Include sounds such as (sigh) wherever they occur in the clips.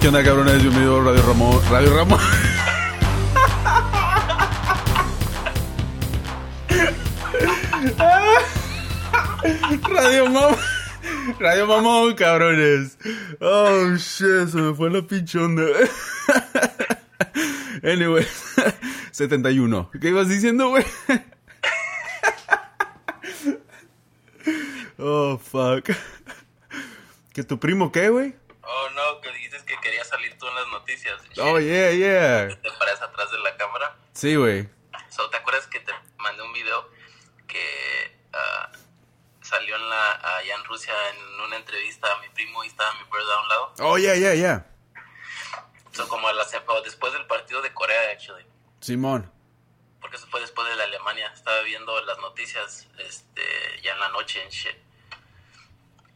¿Qué onda, qué onda, cabrones? Bienvenido Radio Ramón. Radio Ramón. (laughs) Radio Mamón. Radio Mamón, cabrones. Oh, shit, se me fue la pinche onda. (laughs) Anyway, (laughs) 71. ¿Qué ibas diciendo, güey? Oh, fuck. ¿Que tu primo qué, güey? Oh, no, que dices que querías salir tú en las noticias. Oh, yeah, yeah. ¿Te paras atrás de la cámara? Sí, güey. So, ¿Te acuerdas que te mandé un video que ah, salió en la, allá en Rusia en una entrevista a mi primo y estaba mi brother a un lado? Oh, yeah, yeah, yeah. So, como a la, después del partido de Corea, actually. Simón. Porque eso fue después de la Alemania. Estaba viendo las noticias este, ya en la noche en shit.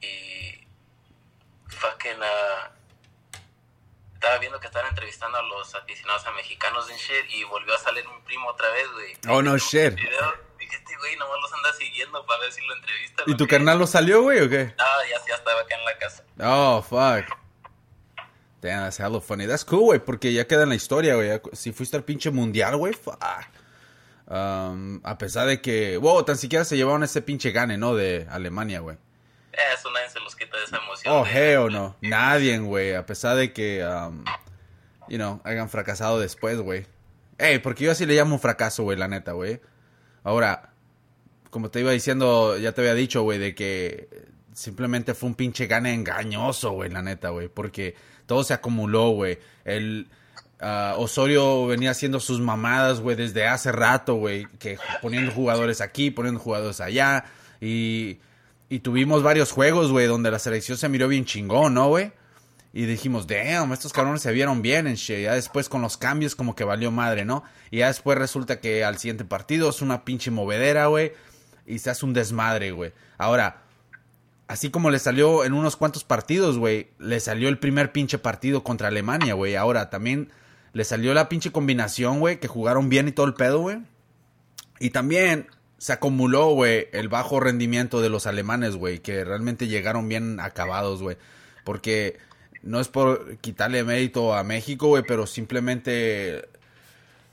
Y. Fucking. ah, estaba viendo que estaban entrevistando a los aficionados a mexicanos en shit. Y volvió a salir mi primo otra vez, güey. Oh, no shit. Dije, este güey nomás los anda siguiendo para ver si lo entrevista. ¿Y tu carnal lo salió, güey, o qué? No, ya, ya estaba acá en la casa. Oh, fuck. Damn, that's hella funny. That's cool, güey, porque ya queda en la historia, güey. Si fuiste al pinche mundial, güey, fuck. Um, a pesar de que, wow, tan siquiera se llevaron ese pinche gane, ¿no? De Alemania, güey. Eh, Eso nadie se los de esa emoción. Oh, de- hell no. Nadie, güey. A pesar de que, um, you know, hayan fracasado después, güey. Ey, porque yo así le llamo un fracaso, güey, la neta, güey. Ahora, como te iba diciendo, ya te había dicho, güey, de que simplemente fue un pinche gane engañoso, güey, la neta, güey. Porque todo se acumuló, güey. El ah, Osorio venía haciendo sus mamadas, güey, desde hace rato, güey. Que poniendo jugadores aquí, poniendo jugadores allá. Y, y tuvimos varios juegos, güey, donde la selección se miró bien chingón, ¿no, güey? Y dijimos, damn, estos cabrones se vieron bien en shit. Ya después con los cambios como que valió madre, ¿no? Y ya después resulta que al siguiente partido es una pinche movedera, güey. Y se hace un desmadre, güey. Ahora, así como le salió en unos cuantos partidos, güey, le salió el primer pinche partido contra Alemania, güey. Ahora también le salió la pinche combinación, güey, que jugaron bien y todo el pedo, güey. Y también se acumuló, güey, el bajo rendimiento de los alemanes, güey, que realmente llegaron bien acabados, güey. Porque no es por quitarle mérito a México, güey, pero simplemente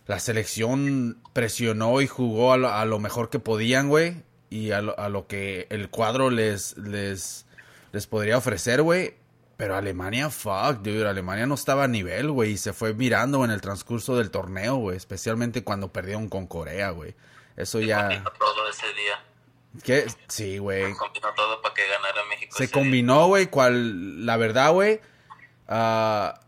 la selección presionó y jugó a lo, mejor que podían, güey. Y a lo, a lo que el cuadro les, les, les podría ofrecer, güey. Pero Alemania, fuck, dude. Alemania no estaba a nivel, güey. Y se fue mirando en el transcurso del torneo, güey. Especialmente cuando perdieron con Corea, güey. Eso Se ya... combinó todo ese día. ¿Qué? Sí, güey. Se combinó todo para que ganara México. Se combinó, güey, cual, la verdad, güey, ah,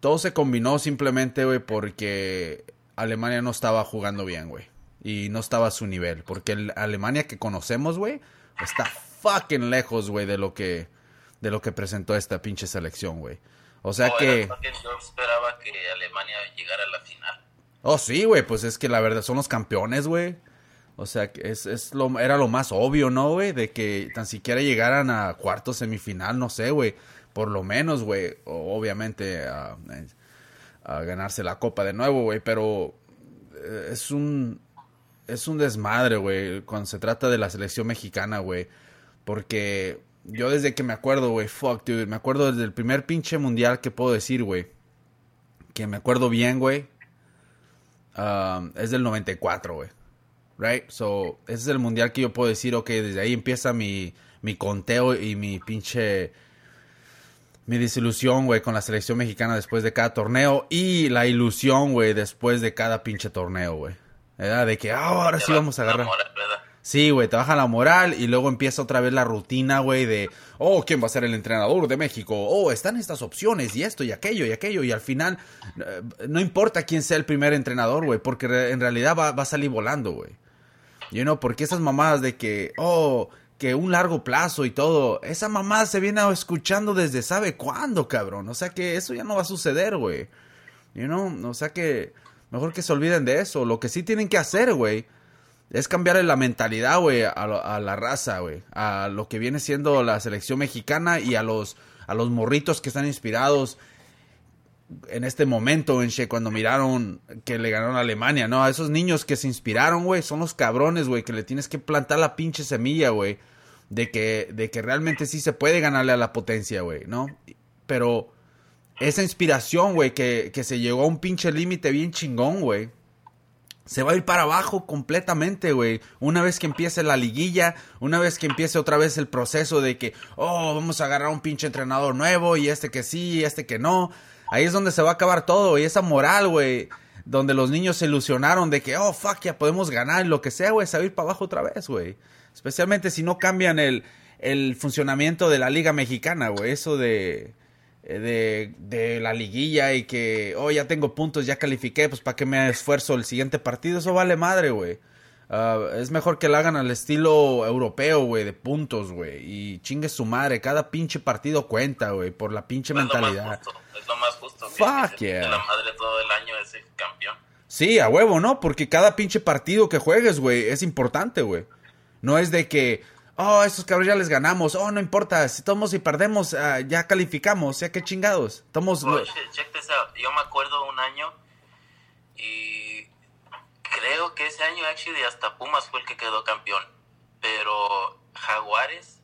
todo se combinó simplemente, güey, porque Alemania no estaba jugando bien, güey. Y no estaba a su nivel. Porque el Alemania que conocemos, güey, está fucking lejos, güey, de lo que, de lo que presentó esta pinche selección, güey. O sea Oh, que... Yo esperaba que Alemania llegara a la final. Oh, sí, güey, pues es que la verdad son los campeones, güey. O sea, es, es lo, era lo más obvio, ¿no, güey? De que tan siquiera llegaran a cuarto semifinal, no sé, güey. Por lo menos, güey. Obviamente a, ganarse la copa de nuevo, güey. Pero eh, es un, es un desmadre, güey, cuando se trata de la selección mexicana, güey. Porque yo desde que me acuerdo, güey, fuck, dude, me acuerdo desde el primer pinche mundial que puedo decir, güey. Que me acuerdo bien, güey. um, es del 94, güey. Right? So, ese es el mundial que yo puedo decir, ok, desde ahí empieza mi, mi conteo y mi pinche... Mi desilusión, güey, con la selección mexicana después de cada torneo. Y la ilusión, güey, después de cada pinche torneo, güey. De que ah, ahora sí va vamos a agarrar. Sí, güey, te baja la moral y luego empieza otra vez la rutina, güey, de, oh, ¿quién va a ser el entrenador de México? Oh, están estas opciones y esto y aquello y aquello y al final eh, no importa quién sea el primer entrenador, güey, porque en realidad va, va a salir volando, güey. You know, porque esas mamadas de que, oh, que un largo plazo y todo, esa mamada se viene escuchando desde sabe cuándo, cabrón. O sea que eso ya no va a suceder, güey. You know, o sea que mejor que se olviden de eso. Lo que sí tienen que hacer, güey, es cambiarle la mentalidad, güey, a, a la raza, güey. A lo que viene siendo la selección mexicana y a los, a los morritos que están inspirados en este momento, en che, cuando miraron que le ganaron a Alemania, ¿no? A esos niños que se inspiraron, güey, son los cabrones, güey, que le tienes que plantar la pinche semilla, güey, de que, de que realmente sí se puede ganarle a la potencia, güey, ¿no? Pero esa inspiración, güey, que, que se llegó a un pinche límite bien chingón, güey se va a ir para abajo completamente, güey. Una vez que empiece la liguilla, una vez que empiece otra vez el proceso de que, oh, vamos a agarrar un pinche entrenador nuevo y este que sí, y este que no. Ahí es donde se va a acabar todo, y esa moral, güey, donde los niños se ilusionaron de que, oh, fuck, ya podemos ganar, lo que sea, güey, se va para abajo otra vez, güey. Especialmente si no cambian el, el funcionamiento de la liga mexicana, güey. Eso de eh, de, de, la liguilla y que, oh, ya tengo puntos, ya califiqué, pues para qué me esfuerzo el siguiente partido, eso vale madre, güey. Uh, es mejor que lo hagan al estilo europeo, güey, de puntos, güey. Y chingue su madre, cada pinche partido cuenta, güey, por la pinche es mentalidad. Lo más justo, es lo más justo. Fuck que yeah. La madre todo el año es el campeón. Sí, a huevo, ¿no? Porque cada pinche partido que juegues, güey, es importante, güey. No es de que, oh, estos cabros ya les ganamos, oh, no importa, si tomamos y perdemos, uh, ya calificamos, ya que chingados. Tomos... Oh, check this out. Yo me acuerdo un año y creo que ese año actually hasta Pumas fue el que quedó campeón, pero Jaguares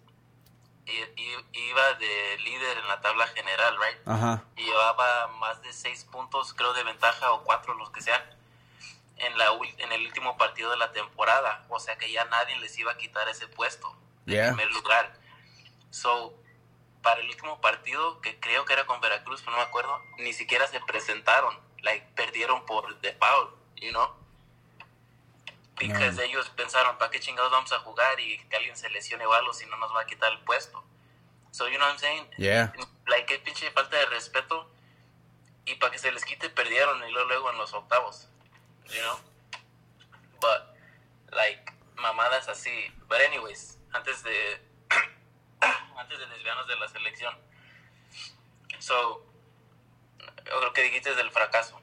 iba de líder en la tabla general, right? Ajá. Y llevaba más de seis puntos, creo, de ventaja o cuatro, los que sean en, la, en el último partido de la temporada. O sea que ya nadie les iba a quitar ese puesto de Yeah. primer lugar. So, para el último partido, que creo que era con Veracruz, pero no me acuerdo, ni siquiera se presentaron. Like, perdieron por default, you know? Because No. ellos pensaron, ¿para qué chingados vamos a jugar? Y que alguien se lesione o algo si no nos va a quitar el puesto. So, you know what I'm saying? Yeah. Like, qué pinche falta de respeto. Y para que se les quite, perdieron y luego, luego en los octavos. You know? But, like, mamadas así. But anyways, antes de... (coughs) antes de desviarnos de la selección. So, lo que dijiste del fracaso.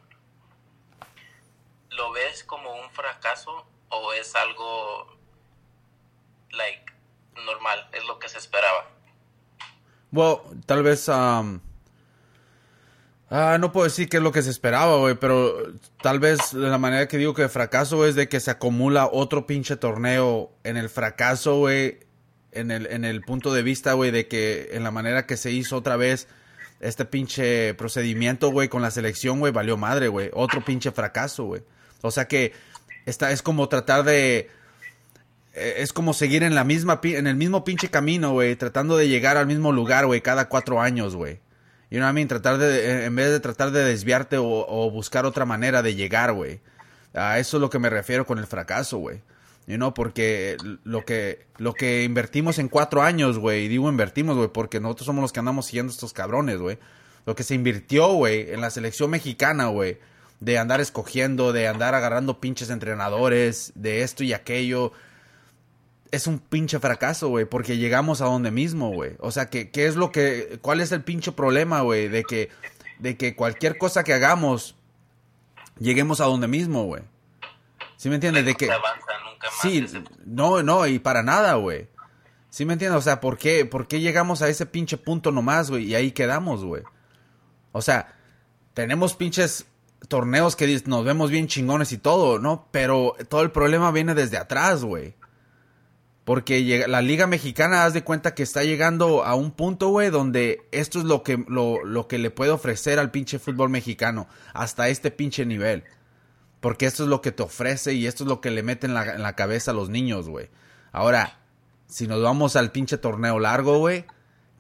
¿Lo ves como un fracaso o es algo, like, normal? Es lo que se esperaba. Well, tal vez... um, ah, no puedo decir qué es lo que se esperaba, güey, pero tal vez la manera que digo que fracaso es de que se acumula otro pinche torneo en el fracaso, güey, en el, en el punto de vista, güey, de que en la manera que se hizo otra vez este pinche procedimiento, güey, con la selección, güey, valió madre, güey. Otro pinche fracaso, güey. O sea que esta es como tratar de eh, es como seguir en la misma en el mismo pinche camino, güey, tratando de llegar al mismo lugar, güey, cada cuatro años, güey. You know what I mean? Tratar de, eh, en vez de tratar de desviarte o, o buscar otra manera de llegar, güey. A eso es lo que me refiero con el fracaso, güey. You know, porque lo que, lo que invertimos en cuatro años, güey, y digo invertimos, güey, porque nosotros somos los que andamos siguiendo estos cabrones, güey. Lo que se invirtió, güey, en la selección mexicana, güey, de andar escogiendo, de andar agarrando pinches entrenadores, de esto y aquello, es un pinche fracaso, güey, porque llegamos a donde mismo, güey. O sea, que, ¿qué es lo que, cuál es el pinche problema, güey? De que, de que cualquier cosa que hagamos, lleguemos a donde mismo, güey. ¿Sí me entiendes? De que, nunca más. sí, ese- no, no, y para nada, güey. ¿Sí me entiendes? O sea, ¿por qué, ¿por qué llegamos a ese pinche punto nomás, güey? Y ahí quedamos, güey. O sea, tenemos pinches torneos que nos vemos bien chingones y todo, ¿no? Pero todo el problema viene desde atrás, güey. Porque la Liga Mexicana, haz de cuenta que está llegando a un punto, güey, donde esto es lo que, lo, lo que le puede ofrecer al pinche fútbol mexicano. Hasta este pinche nivel. Porque esto es lo que te ofrece y esto es lo que le mete en la, en la cabeza a los niños, güey. Ahora, si nos vamos al pinche torneo largo, güey,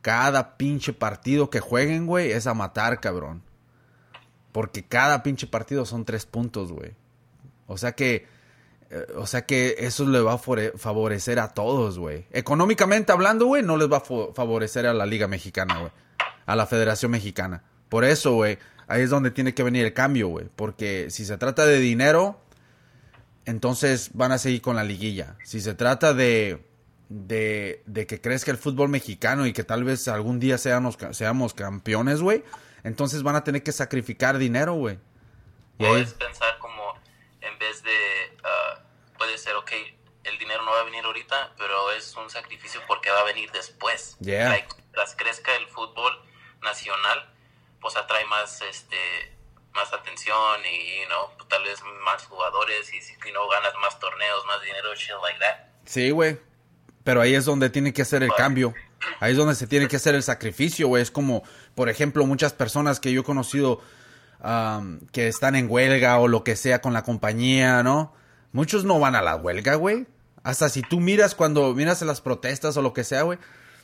cada pinche partido que jueguen, güey, es a matar, cabrón. Porque cada pinche partido son tres puntos, güey. O sea que, eh, o sea que eso le va a favorecer a todos, güey. Económicamente hablando, güey, no les va a favorecer a la Liga Mexicana, güey. A la Federación Mexicana. Por eso, güey, ahí es donde tiene que venir el cambio, güey. Porque si se trata de dinero, entonces van a seguir con la liguilla. Si se trata de, de, de que crezca el fútbol mexicano y que tal vez algún día seamos, seamos campeones, güey, entonces van a tener que sacrificar dinero, güey. Puedes pensar como, en vez de, ah, puede ser, ok, el dinero no va a venir ahorita, pero es un sacrificio porque va a venir después. Yeah. Like, tras crezca el fútbol nacional, pues atrae más, este, más atención y, you know, tal vez más jugadores y si you know, ganas más torneos, más dinero, shit like that. Sí, güey. Pero ahí es donde tiene que hacer el Bueno. cambio. Ahí es donde se tiene que hacer el sacrificio, güey. Es como, por ejemplo, muchas personas que yo he conocido que están en huelga o lo que sea con la compañía, ¿no? Muchos no van a la huelga, güey. Hasta si tú miras cuando miras las protestas o lo que sea, güey.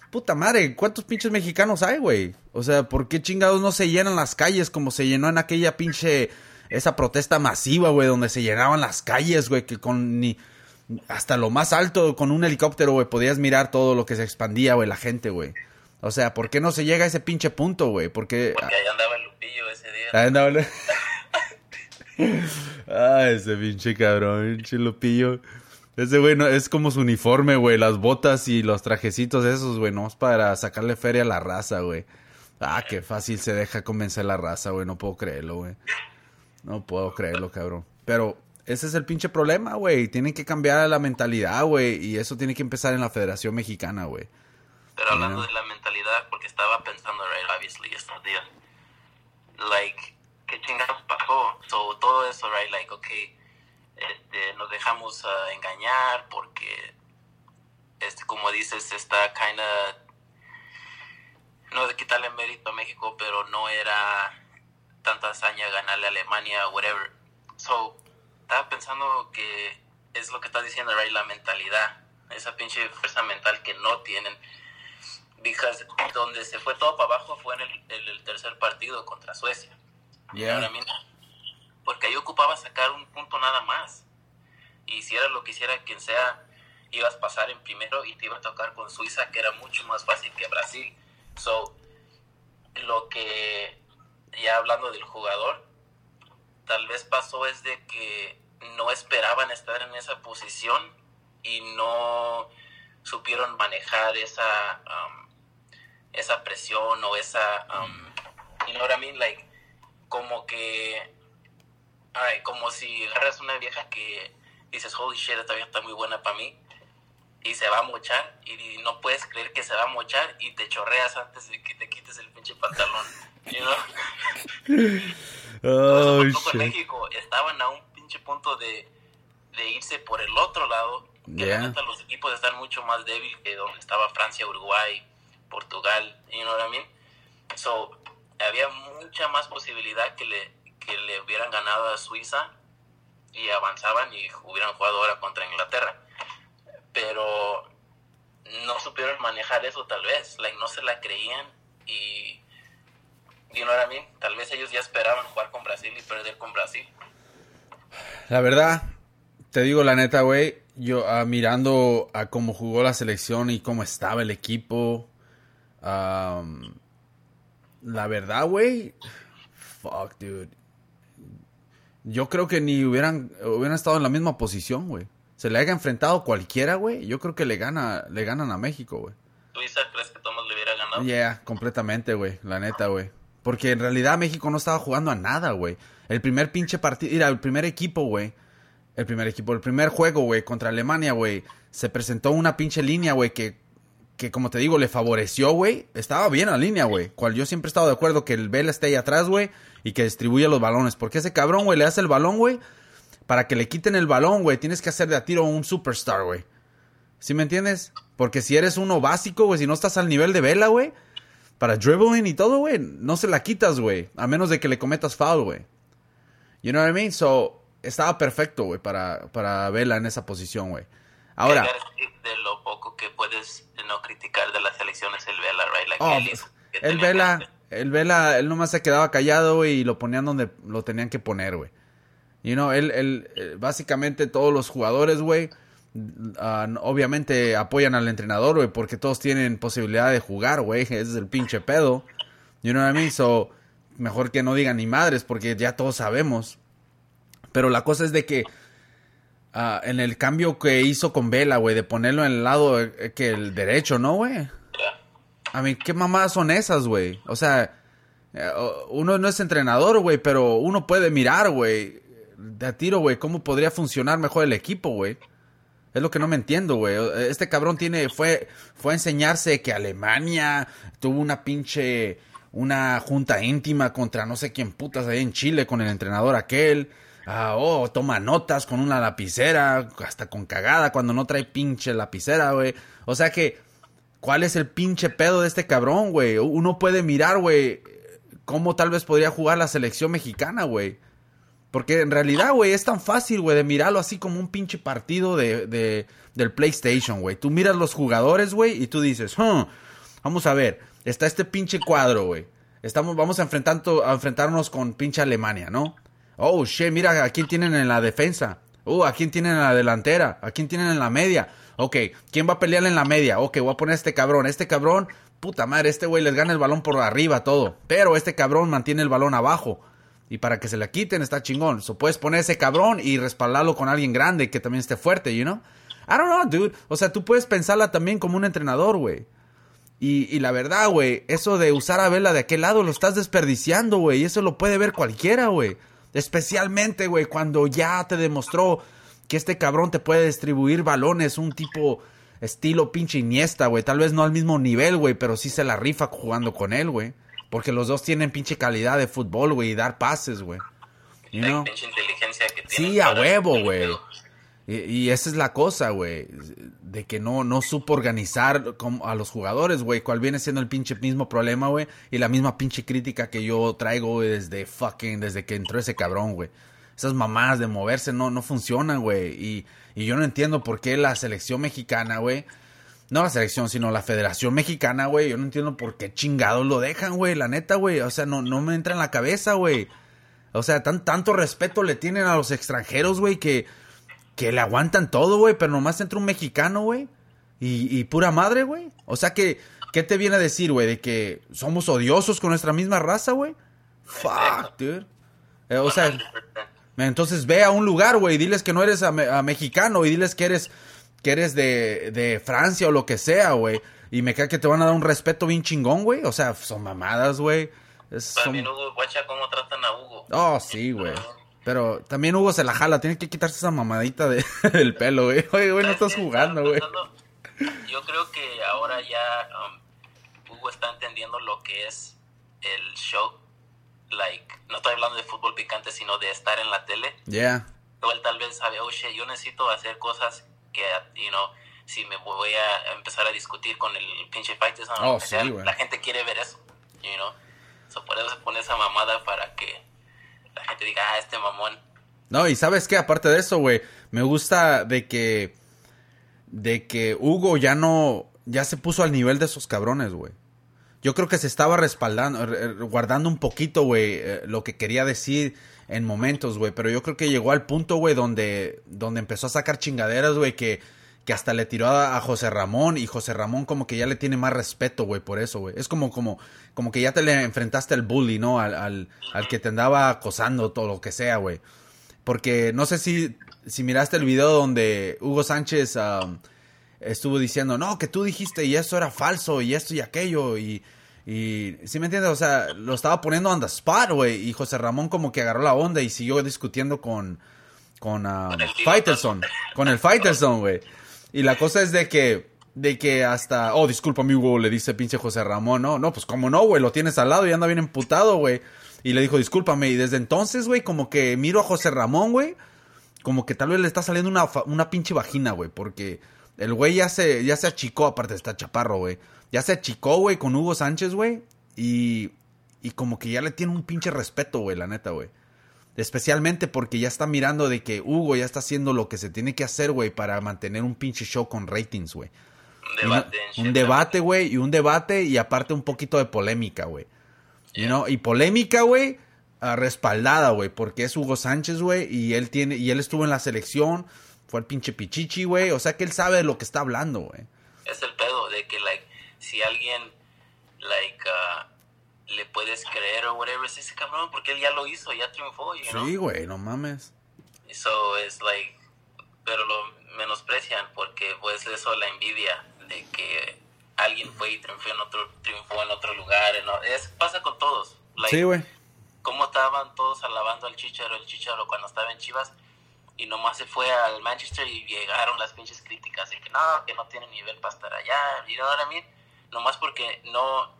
Puta madre, ¿cuántos pinches mexicanos hay, güey? O sea, ¿por qué chingados no se llenan las calles como se llenó en aquella pinche... Esa protesta masiva, güey, donde se llenaban las calles, güey, que con ni... Hasta lo más alto, con un helicóptero, güey, podías mirar todo lo que se expandía, güey, la gente, güey. O sea, ¿por qué no se llega a ese pinche punto, güey? Porque... Porque ahí andaba el Lupillo ese día. Ahí andaba el... (laughs) ah, ese pinche cabrón, pinche Lupillo. Ese güey no, es como su uniforme, güey. Las botas y los trajecitos esos, güey. No es para sacarle feria a la raza, güey. Ah, qué fácil se deja convencer la raza, güey. No puedo creerlo, güey. No puedo creerlo, cabrón. Pero ese es el pinche problema, güey. Tienen que cambiar la mentalidad, güey. Y eso tiene que empezar en la Federación Mexicana, güey. Pero hablando de la mentalidad, porque estaba pensando, right, obviously, estos días. Like, ¿qué chingados pasó? So, todo eso, right, like, okay este, nos dejamos uh, engañar porque, este, como dices, está kinda, no de quitarle mérito a México, pero no era tanta hazaña ganarle a Alemania, whatever. So, estaba pensando que es lo que estás diciendo, right, la mentalidad, esa pinche fuerza mental que no tienen. Because donde se fue todo para abajo fue en el, el, tercer partido contra Suecia. Yeah porque ahí ocupaba sacar un punto nada más. Y si era lo que hiciera quien sea, ibas a pasar en primero y te iba a tocar con Suiza, que era mucho más fácil que Brasil. So, lo que, ya hablando del jugador, tal vez pasó es de que no esperaban estar en esa posición y no supieron manejar esa, um, esa presión o esa, um, you know what I mean? Like, como que Ay, como si agarras una vieja que dices, holy shit, esta vieja está muy buena para mí, y se va a mochar, y no puedes creer que se va a mochar, y te chorreas antes de que te quites el pinche pantalón. You know? (laughs) oh, shit. México estaban a un pinche punto de, de irse por el otro lado. Yeah. los equipos están mucho más débiles que donde estaba Francia, Uruguay, Portugal, you know what I mean? So, había mucha más posibilidad que le que le hubieran ganado a Suiza y avanzaban y hubieran jugado ahora contra Inglaterra. Pero no supieron manejar eso tal vez, like, no se la creían y you know what I Tal vez ellos ya esperaban jugar con Brasil y perder con Brasil. La verdad, te digo la neta, güey, yo ah, mirando a cómo jugó la selección y cómo estaba el equipo, la verdad, güey, fuck, dude yo creo que ni hubieran, hubieran estado en la misma posición, güey. Se le haya enfrentado cualquiera, güey. Yo creo que le gana, le ganan a México, güey. ¿Suiza crees que Thomas le hubiera ganado? Yeah, completamente, güey. La neta, güey. Porque en realidad México no estaba jugando a nada, güey. El primer pinche partido, mira, el primer equipo, güey. El primer equipo, el primer juego, güey, contra Alemania, güey. Se presentó una pinche línea, güey, que, que como te digo, le favoreció, güey. Estaba bien la línea, güey. Cual yo siempre he estado de acuerdo que el Vela esté ahí atrás, güey y que distribuya los balones. Porque ese cabrón, güey, le hace el balón, güey. Para que le quiten el balón, güey, tienes que hacer de a tiro un superstar, güey. ¿Sí me entiendes? Porque si eres uno básico, güey, si no estás al nivel de vela, güey, para dribbling y todo, güey, no se la quitas, güey. A menos de que le cometas foul, güey. You know what I mean? So, estaba perfecto, güey, para, para Vela en esa posición, güey. Ahora. De lo poco que puedes no criticar de las selecciones el Vela, right? Like oh, pues, el Vela, el Vela, él nomás se quedaba callado, güey, y lo ponían donde lo tenían que poner, güey. You know, él, él, eh, básicamente todos los jugadores, güey, ah, obviamente apoyan al entrenador, güey, porque todos tienen posibilidad de jugar, güey. Ese (laughs) es el pinche pedo. You know what I mean? So, mejor que no digan ni madres, porque ya todos sabemos. Pero la cosa es de que ah, en el cambio que hizo con Vela, güey, de ponerlo en el lado eh, que el derecho, ¿no, güey? A mí, ¿qué mamadas son esas, güey? O sea, eh, uno no es entrenador, güey, pero uno puede mirar, güey, de a tiro, güey, cómo podría funcionar mejor el equipo, güey. Es lo que no me entiendo, güey. Este cabrón tiene, fue, fue a enseñarse que Alemania tuvo una pinche, una junta íntima contra no sé quién putas ahí en Chile con el entrenador aquel. Ah, oh, toma notas con una lapicera, hasta con cagada cuando no trae pinche lapicera, güey. O sea que ¿cuál es el pinche pedo de este cabrón, güey? Uno puede mirar, güey, cómo tal vez podría jugar la selección mexicana, güey. Porque en realidad, güey, es tan fácil, güey, de mirarlo así como un pinche partido de, de del PlayStation, güey. Tú miras los jugadores, güey, y tú dices, vamos a ver, está este pinche cuadro, güey. Estamos, vamos a, a enfrentarnos con pinche Alemania, ¿no? Oh, shit, mira a quién tienen en la defensa. Uh, a quién tienen en la delantera. A quién tienen en la media. Ok, ¿quién va a pelear en la media? Ok, voy a poner a este cabrón. Este cabrón, puta madre, este güey les gana el balón por arriba, todo. Pero este cabrón mantiene el balón abajo. Y para que se la quiten está chingón. So puedes poner ese cabrón y respaldarlo con alguien grande que también esté fuerte, you know? I don't know, dude. O sea, tú puedes pensarla también como un entrenador, güey. Y, y, la verdad, güey, eso de usar a Vela de aquel lado lo estás desperdiciando, güey. Y eso lo puede ver cualquiera, güey. Especialmente, güey, cuando ya te demostró que este cabrón te puede distribuir balones, un tipo estilo pinche Iniesta, güey. Tal vez no al mismo nivel, güey, pero sí se la rifa jugando con él, güey. Porque los dos tienen pinche calidad de fútbol, güey, y dar pases, güey. inteligencia que Sí, a huevo, güey. Y, esa es la cosa, güey. De que no, no supo organizar a los jugadores, güey. Cuál viene siendo el pinche mismo problema, güey. Y la misma pinche crítica que yo traigo desde fucking, desde que entró ese cabrón, güey. Esas mamadas de moverse no, no funcionan, güey. Y, y yo no entiendo por qué la selección mexicana, güey. No la selección, sino la Federación Mexicana, güey. Yo no entiendo por qué chingados lo dejan, güey. La neta, güey. O sea, no, no me entra en la cabeza, güey. O sea, tan, tanto respeto le tienen a los extranjeros, güey, que que le aguantan todo, güey, pero nomás entra un mexicano, güey. Y, pura madre, güey. O sea que, ¿qué te viene a decir, güey? De que somos odiosos con nuestra misma raza, güey. Fuck, dude. Eh, o sea, entonces ve a un lugar, güey, y diles que no eres a, mexicano y diles que eres, que eres de, de Francia o lo que sea, güey. Y me cae que te van a dar un respeto bien chingón, güey. O sea, son mamadas, güey. También Hugo, guacha, cómo tratan a Hugo. Oh, sí, güey. Pero también Hugo se la jala, tiene que quitarse esa mamadita de, (laughs) del pelo, güey. Oye, güey, no estás jugando, güey. Yo creo que ahora ya um, Hugo está entendiendo lo que es el show. Like, no estoy hablando de fútbol picante, sino de estar en la tele. Yeah. Él tal vez sabe, oye, yo necesito hacer cosas que, you know, si me voy a empezar a discutir con el pinche Fighters, oh, sí, la gente quiere ver eso, you know. So, por eso se pone esa mamada para que la gente diga, ah, este mamón. No, y sabes qué, aparte de eso, güey, me gusta de que, de que Hugo ya no, ya se puso al nivel de esos cabrones, güey. Yo creo que se estaba respaldando, guardando un poquito, güey, eh, lo que quería decir en momentos, güey. Pero yo creo que llegó al punto, güey, donde, donde empezó a sacar chingaderas, güey, que que hasta le tiró a, José Ramón y José Ramón como que ya le tiene más respeto, güey, por eso, güey. Es como, como, como que ya te le enfrentaste al bully, ¿no? Al, al, al que te andaba acosando, todo lo que sea, güey. Porque no sé si, si miraste el video donde Hugo Sánchez estuvo diciendo, no, que tú dijiste y eso era falso y esto y aquello y... Y, ¿sí me entiendes? O sea, lo estaba poniendo on the spot, güey. Y José Ramón como que agarró la onda y siguió discutiendo con, con, con el Fighterson. Con el Fighterson, güey. Y la cosa es de que, de que hasta, oh, disculpa, amigo, le dice pinche José Ramón, no, no, pues como no, güey, lo tienes al lado y anda bien emputado, güey. Y le dijo, discúlpame, y desde entonces, güey, como que miro a José Ramón, güey, como que tal vez le está saliendo una, una pinche vagina, güey, porque el güey ya se, ya se achicó, aparte está chaparro, güey. Ya se achicó, güey, con Hugo Sánchez, güey, y, y como que ya le tiene un pinche respeto, güey, la neta, güey. Especialmente porque ya está mirando de que Hugo ya está haciendo lo que se tiene que hacer, güey, para mantener un pinche show con ratings, güey. Un debate. un debate, güey, y un debate y aparte un poquito de polémica, güey. Y polémica, güey, ah, respaldada, güey, porque es Hugo Sánchez, güey, y él tiene y él estuvo en la selección, fue el pinche pichichi, güey, o sea que él sabe de lo que está hablando, güey. Es el pedo de que like si alguien like uh, le puedes creer o whatever es ese cabrón, porque él ya lo hizo, ya triunfó, you Sí, güey, no mames. So es like, pero lo menosprecian porque pues eso la envidia de que alguien fue y triunfó en otro, triunfó en otro lugar, es, pasa con todos. sí, güey. Cómo estaban todos alabando al Chicharo, el Chicharo cuando estaba en Chivas y nomás se fue al Manchester y llegaron las pinches críticas de que no, que no tiene nivel para estar allá, y no, ahora mí, nomás porque no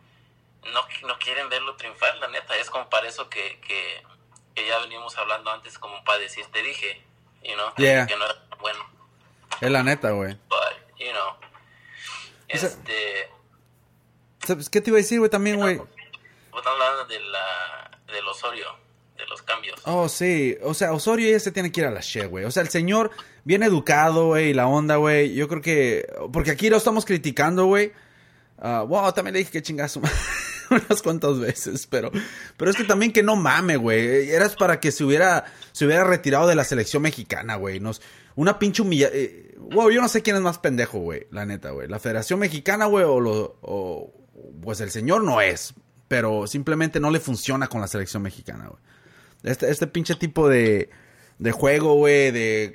no, no quieren verlo triunfar, la neta. Es como para eso que, que, ya venimos hablando antes, como para decir, te dije, you know, que no era bueno. Es la neta, güey. But, you know, este, ¿Sabes qué te iba a decir, güey, también, güey? Vos hablando de la, del Osorio, de los cambios. Oh, sí. O sea, Osorio ya se tiene que ir a la she, güey. O sea, el señor bien educado, güey, y la onda, güey. Yo creo que... Porque aquí lo estamos criticando, güey. Ah, wow, también le dije que chingazo (laughs) (laughs) unas cuantas veces, pero, pero es que también que no mame, güey. Eras para que se hubiera, se hubiera retirado de la selección mexicana, güey. Nos, una pinche humilla... Eh, wow, yo no sé quién es más pendejo, güey, la neta, güey. La Federación Mexicana, güey, o, lo, o pues el señor no es, pero simplemente no le funciona con la selección mexicana, güey. Este, este pinche tipo de, de juego, güey, de,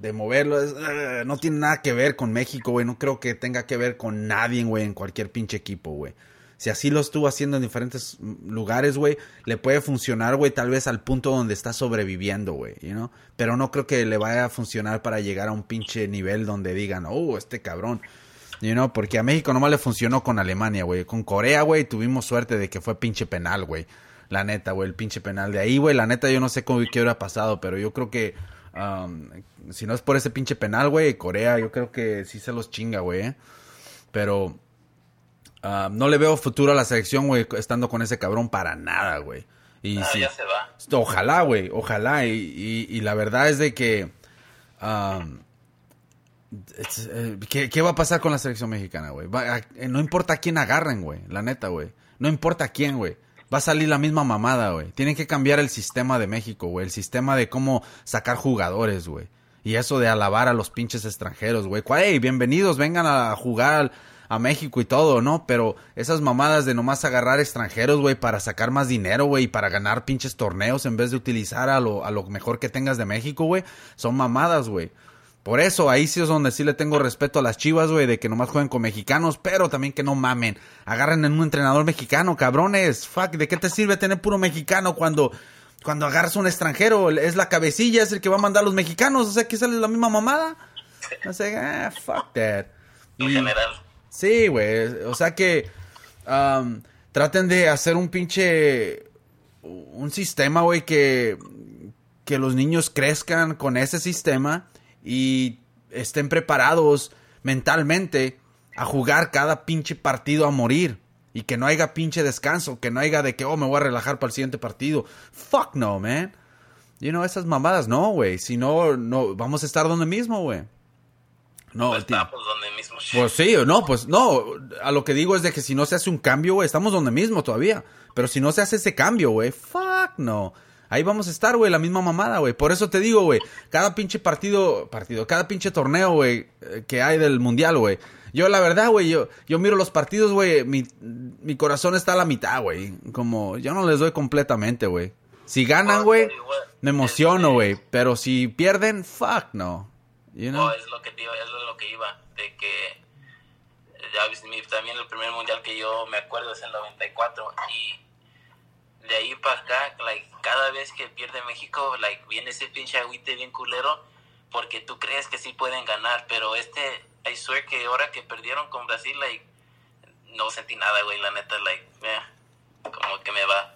de moverlo, es, uh, no tiene nada que ver con México, güey. No creo que tenga que ver con nadie, güey, en cualquier pinche equipo, güey. Si así lo estuvo haciendo en diferentes lugares, güey, le puede funcionar, güey, tal vez al punto donde está sobreviviendo, güey, you know? Pero no creo que le vaya a funcionar para llegar a un pinche nivel donde digan, oh, este cabrón. You know? Porque a México nomás le funcionó con Alemania, güey. Con Corea, güey, tuvimos suerte de que fue pinche penal, güey. La neta, güey, el pinche penal de ahí, güey. La neta, yo no sé cómo, qué hubiera pasado, pero yo creo que um, si no es por ese pinche penal, güey, Corea, yo creo que sí se los chinga, güey. ¿eh? Pero uh, no le veo futuro a la selección, güey, estando con ese cabrón para nada, güey. Y Ah, sí, ya se va. Ojalá, güey, ojalá. Y, y, y la verdad es de que... um, eh, ¿qué, qué va a pasar con la selección mexicana, güey? Eh, No importa a quién agarren, güey, la neta, güey. No importa a quién, güey. Va a salir la misma mamada, güey. Tienen que cambiar el sistema de México, güey. El sistema de cómo sacar jugadores, güey. Y eso de alabar a los pinches extranjeros, güey. Hey, bienvenidos, vengan a jugar a México y todo, ¿no? Pero esas mamadas de nomás agarrar extranjeros, güey, para sacar más dinero, güey, y para ganar pinches torneos en vez de utilizar a lo, a lo mejor que tengas de México, güey, son mamadas, güey. Por eso, ahí sí es donde sí le tengo respeto a las chivas, güey, de que nomás jueguen con mexicanos, pero también que no mamen. Agarren en un entrenador mexicano, cabrones. Fuck, ¿de qué te sirve tener puro mexicano cuando, cuando agarras un extranjero? Es la cabecilla, es el que va a mandar a los mexicanos, o sea que sale la misma mamada. O sea, ah, fuck that. En general. Sí, güey. O sea que traten de hacer un pinche un sistema, güey, que que los niños crezcan con ese sistema y estén preparados mentalmente a jugar cada pinche partido a morir y que no haya pinche descanso, que no haya de que oh me voy a relajar para el siguiente partido. Fuck no, man. You know, esas mamadas no, güey. Si no, no vamos a estar donde mismo, güey. No, Pues tío. estamos donde mismo. Pues sí, no, pues no. A lo que digo es de que si no se hace un cambio, güey, estamos donde mismo todavía. Pero si no se hace ese cambio, güey, fuck no. Ahí vamos a estar, güey, la misma mamada, güey. Por eso te digo, güey, cada pinche partido, partido, cada pinche torneo, güey, eh, que hay del mundial, güey. Yo, la verdad, güey, yo, yo miro los partidos, güey, mi, mi corazón está a la mitad, güey. Como, yo no les doy completamente, güey. Si ganan, güey, me emociono, güey. Pero si pierden, fuck no. You know? No, es lo que te iba, es lo que iba, de que ya también el primer mundial que yo me acuerdo es el 94 y de ahí para acá, like, cada vez que pierde México, like, viene ese pinche agüite bien culero porque tú crees que sí pueden ganar, pero este, I swear que ahora que perdieron con Brasil, like, no sentí nada, güey, la neta, like, eh, como que me va.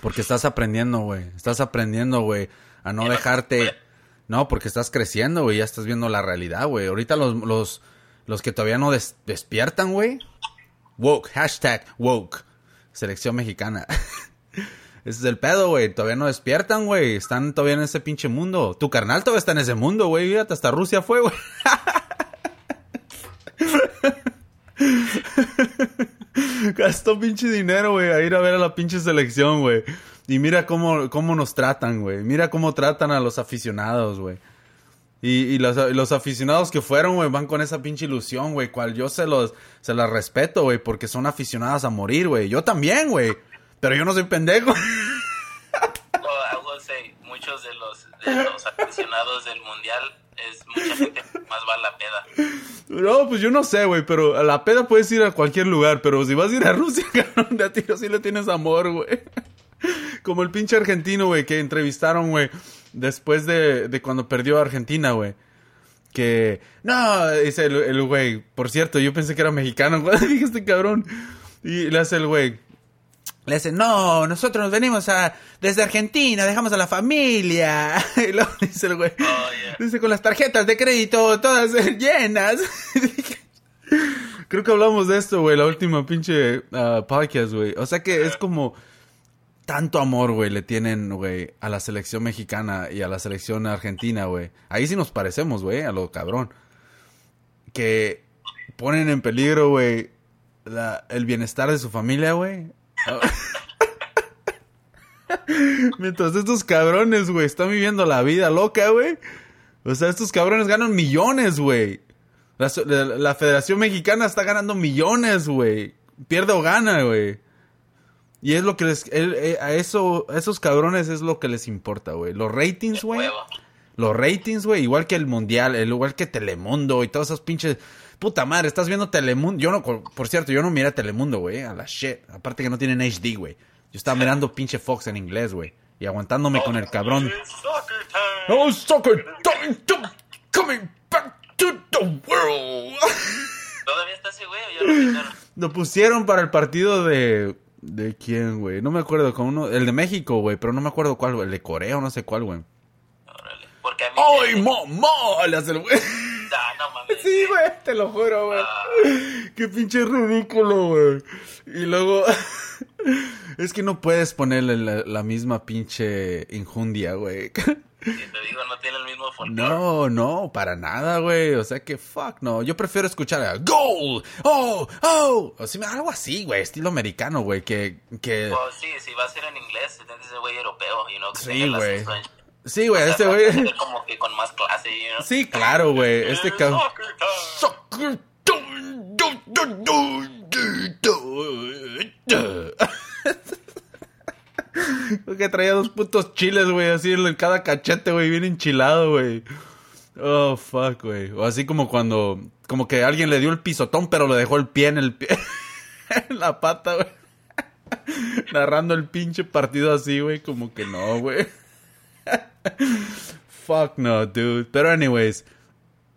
Porque estás aprendiendo, güey. Estás aprendiendo, güey, a no dejarte... No, porque estás creciendo, güey. Ya estás viendo la realidad, güey. Ahorita los, los, los que todavía no des- despiertan, güey. Woke. Hashtag woke. Selección mexicana. (laughs) Ese es el pedo, güey. Todavía no despiertan, güey. Están todavía en ese pinche mundo. Tu carnal todavía está en ese mundo, güey. Fíjate, hasta Rusia fue, güey. (laughs) Gastó pinche dinero, güey, a ir a ver a la pinche selección, güey. Y mira cómo, cómo nos tratan, güey. Mira cómo tratan a los aficionados, güey. Y, y los, los aficionados que fueron, güey, van con esa pinche ilusión, güey. Cual yo se los, se las respeto, güey, porque son aficionados a morir, güey. Yo también, güey. Pero yo no soy pendejo. (laughs) Say, muchos de los, de los aficionados del mundial es mucha gente más va a la peda. No, pues yo no sé, güey, pero a la peda puedes ir a cualquier lugar, pero si vas a ir a Rusia, (laughs) cabrón, de a tiro sí le tienes amor, güey. Como el pinche argentino, güey, que entrevistaron, güey, después de, de cuando perdió Argentina, güey. Que, no, dice el güey, por cierto, yo pensé que era mexicano, güey, (laughs) dije este cabrón. Y le hace el güey, le dice, no, nosotros nos venimos a, desde Argentina, dejamos a la familia. (laughs) Y luego dice el güey, Oh, yeah. dice con las tarjetas de crédito todas (laughs) llenas. Creo que hablamos de esto, güey, la última pinche ah, podcast, güey. O sea que es como tanto amor, güey, le tienen, güey, a la selección mexicana y a la selección argentina, güey. Ahí sí nos parecemos, güey, a lo cabrón. Que ponen en peligro, güey, el bienestar de su familia, güey. (laughs) Mientras estos cabrones, güey, están viviendo la vida loca, güey. O sea, estos cabrones ganan millones, güey. La, Federación Mexicana está ganando millones, güey. Pierde o gana, güey. Y es lo que les... Eh, a, eso, esos cabrones es lo que les importa, güey. Los ratings, güey. Los ratings, güey. Igual que el Mundial, igual que Telemundo y todas esas pinches... Puta madre, estás viendo Telemundo. Yo no, por cierto, yo no miré Telemundo, güey. A la shit. Aparte que no tienen HD, güey. Yo estaba mirando pinche Fox en inglés, güey. Y aguantándome con el cabrón. Oh, soccer time. Coming back to the world. ¿Todavía está ese güey o ya lo quitaron? Lo pusieron para el partido de. ¿De quién, güey? No me acuerdo. Con uno, el de México, güey. Pero no me acuerdo cuál, güey. El de Corea o no sé cuál, güey. Órale. Porque a mí. ¡Ay, mamá! Le hace el güey. no mames. (laughs) Sí, güey, te lo juro, güey. Ah. Qué pinche ridículo, güey. Y luego. (laughs) es que no puedes ponerle la, misma pinche injundia, güey. (laughs) te digo, no tiene el mismo No, no, para nada, güey. O sea que fuck, no. Yo prefiero escuchar a Goal, oh, oh. O sea, algo así, güey, estilo americano, güey, que, que... Pues sí, si va a ser en inglés, entonces ese güey europeo, you know, que sí, güey. Sí, güey, este güey. Como que con más clase, you know? Sí, claro, güey. (laughs) Este cabrón. Que traía dos putos chiles, güey, así en cada cachete, güey, bien enchilado, güey. Oh, fuck, güey. O así como cuando, como que alguien le dio el pisotón, pero le dejó el pie en el pie, (laughs) la pata, güey. (laughs) Narrando el pinche partido así, güey, como que no, güey. (laughs) fuck no, dude. Pero anyways,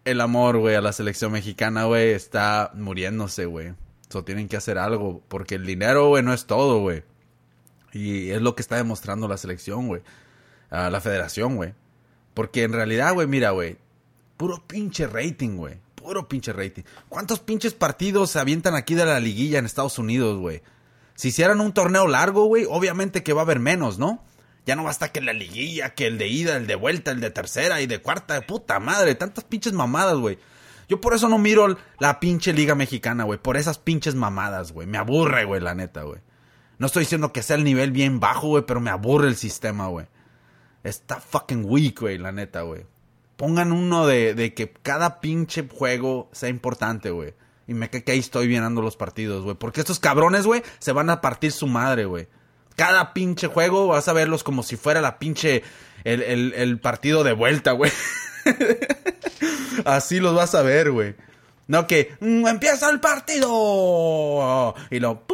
el amor, güey, a la selección mexicana, güey, está muriéndose, güey. So tienen que hacer algo, porque el dinero, güey, no es todo, güey. Y es lo que está demostrando la selección, güey. A la federación, güey. Porque en realidad, güey, mira, güey. Puro pinche rating, güey. Puro pinche rating. ¿Cuántos pinches partidos se avientan aquí de la liguilla en Estados Unidos, güey? Si hicieran un torneo largo, güey, obviamente que va a haber menos, ¿no? Ya no basta que la liguilla, que el de ida, el de vuelta, el de tercera y de cuarta. Puta madre, tantas pinches mamadas, güey. Yo por eso no miro la pinche liga mexicana, güey. Por esas pinches mamadas, güey. Me aburre, güey, la neta, güey. No estoy diciendo que sea el nivel bien bajo, güey, pero me aburre el sistema, güey. Está fucking weak, güey, la neta, güey. Pongan uno de, que cada pinche juego sea importante, güey. Y me cae que ahí estoy viendo los partidos, güey. Porque estos cabrones, güey, se van a partir su madre, güey. Cada pinche juego vas a verlos como si fuera la pinche. El, partido de vuelta, güey. (laughs) Así los vas a ver, güey. No que. Mm, ¡Empieza el partido! Y lo.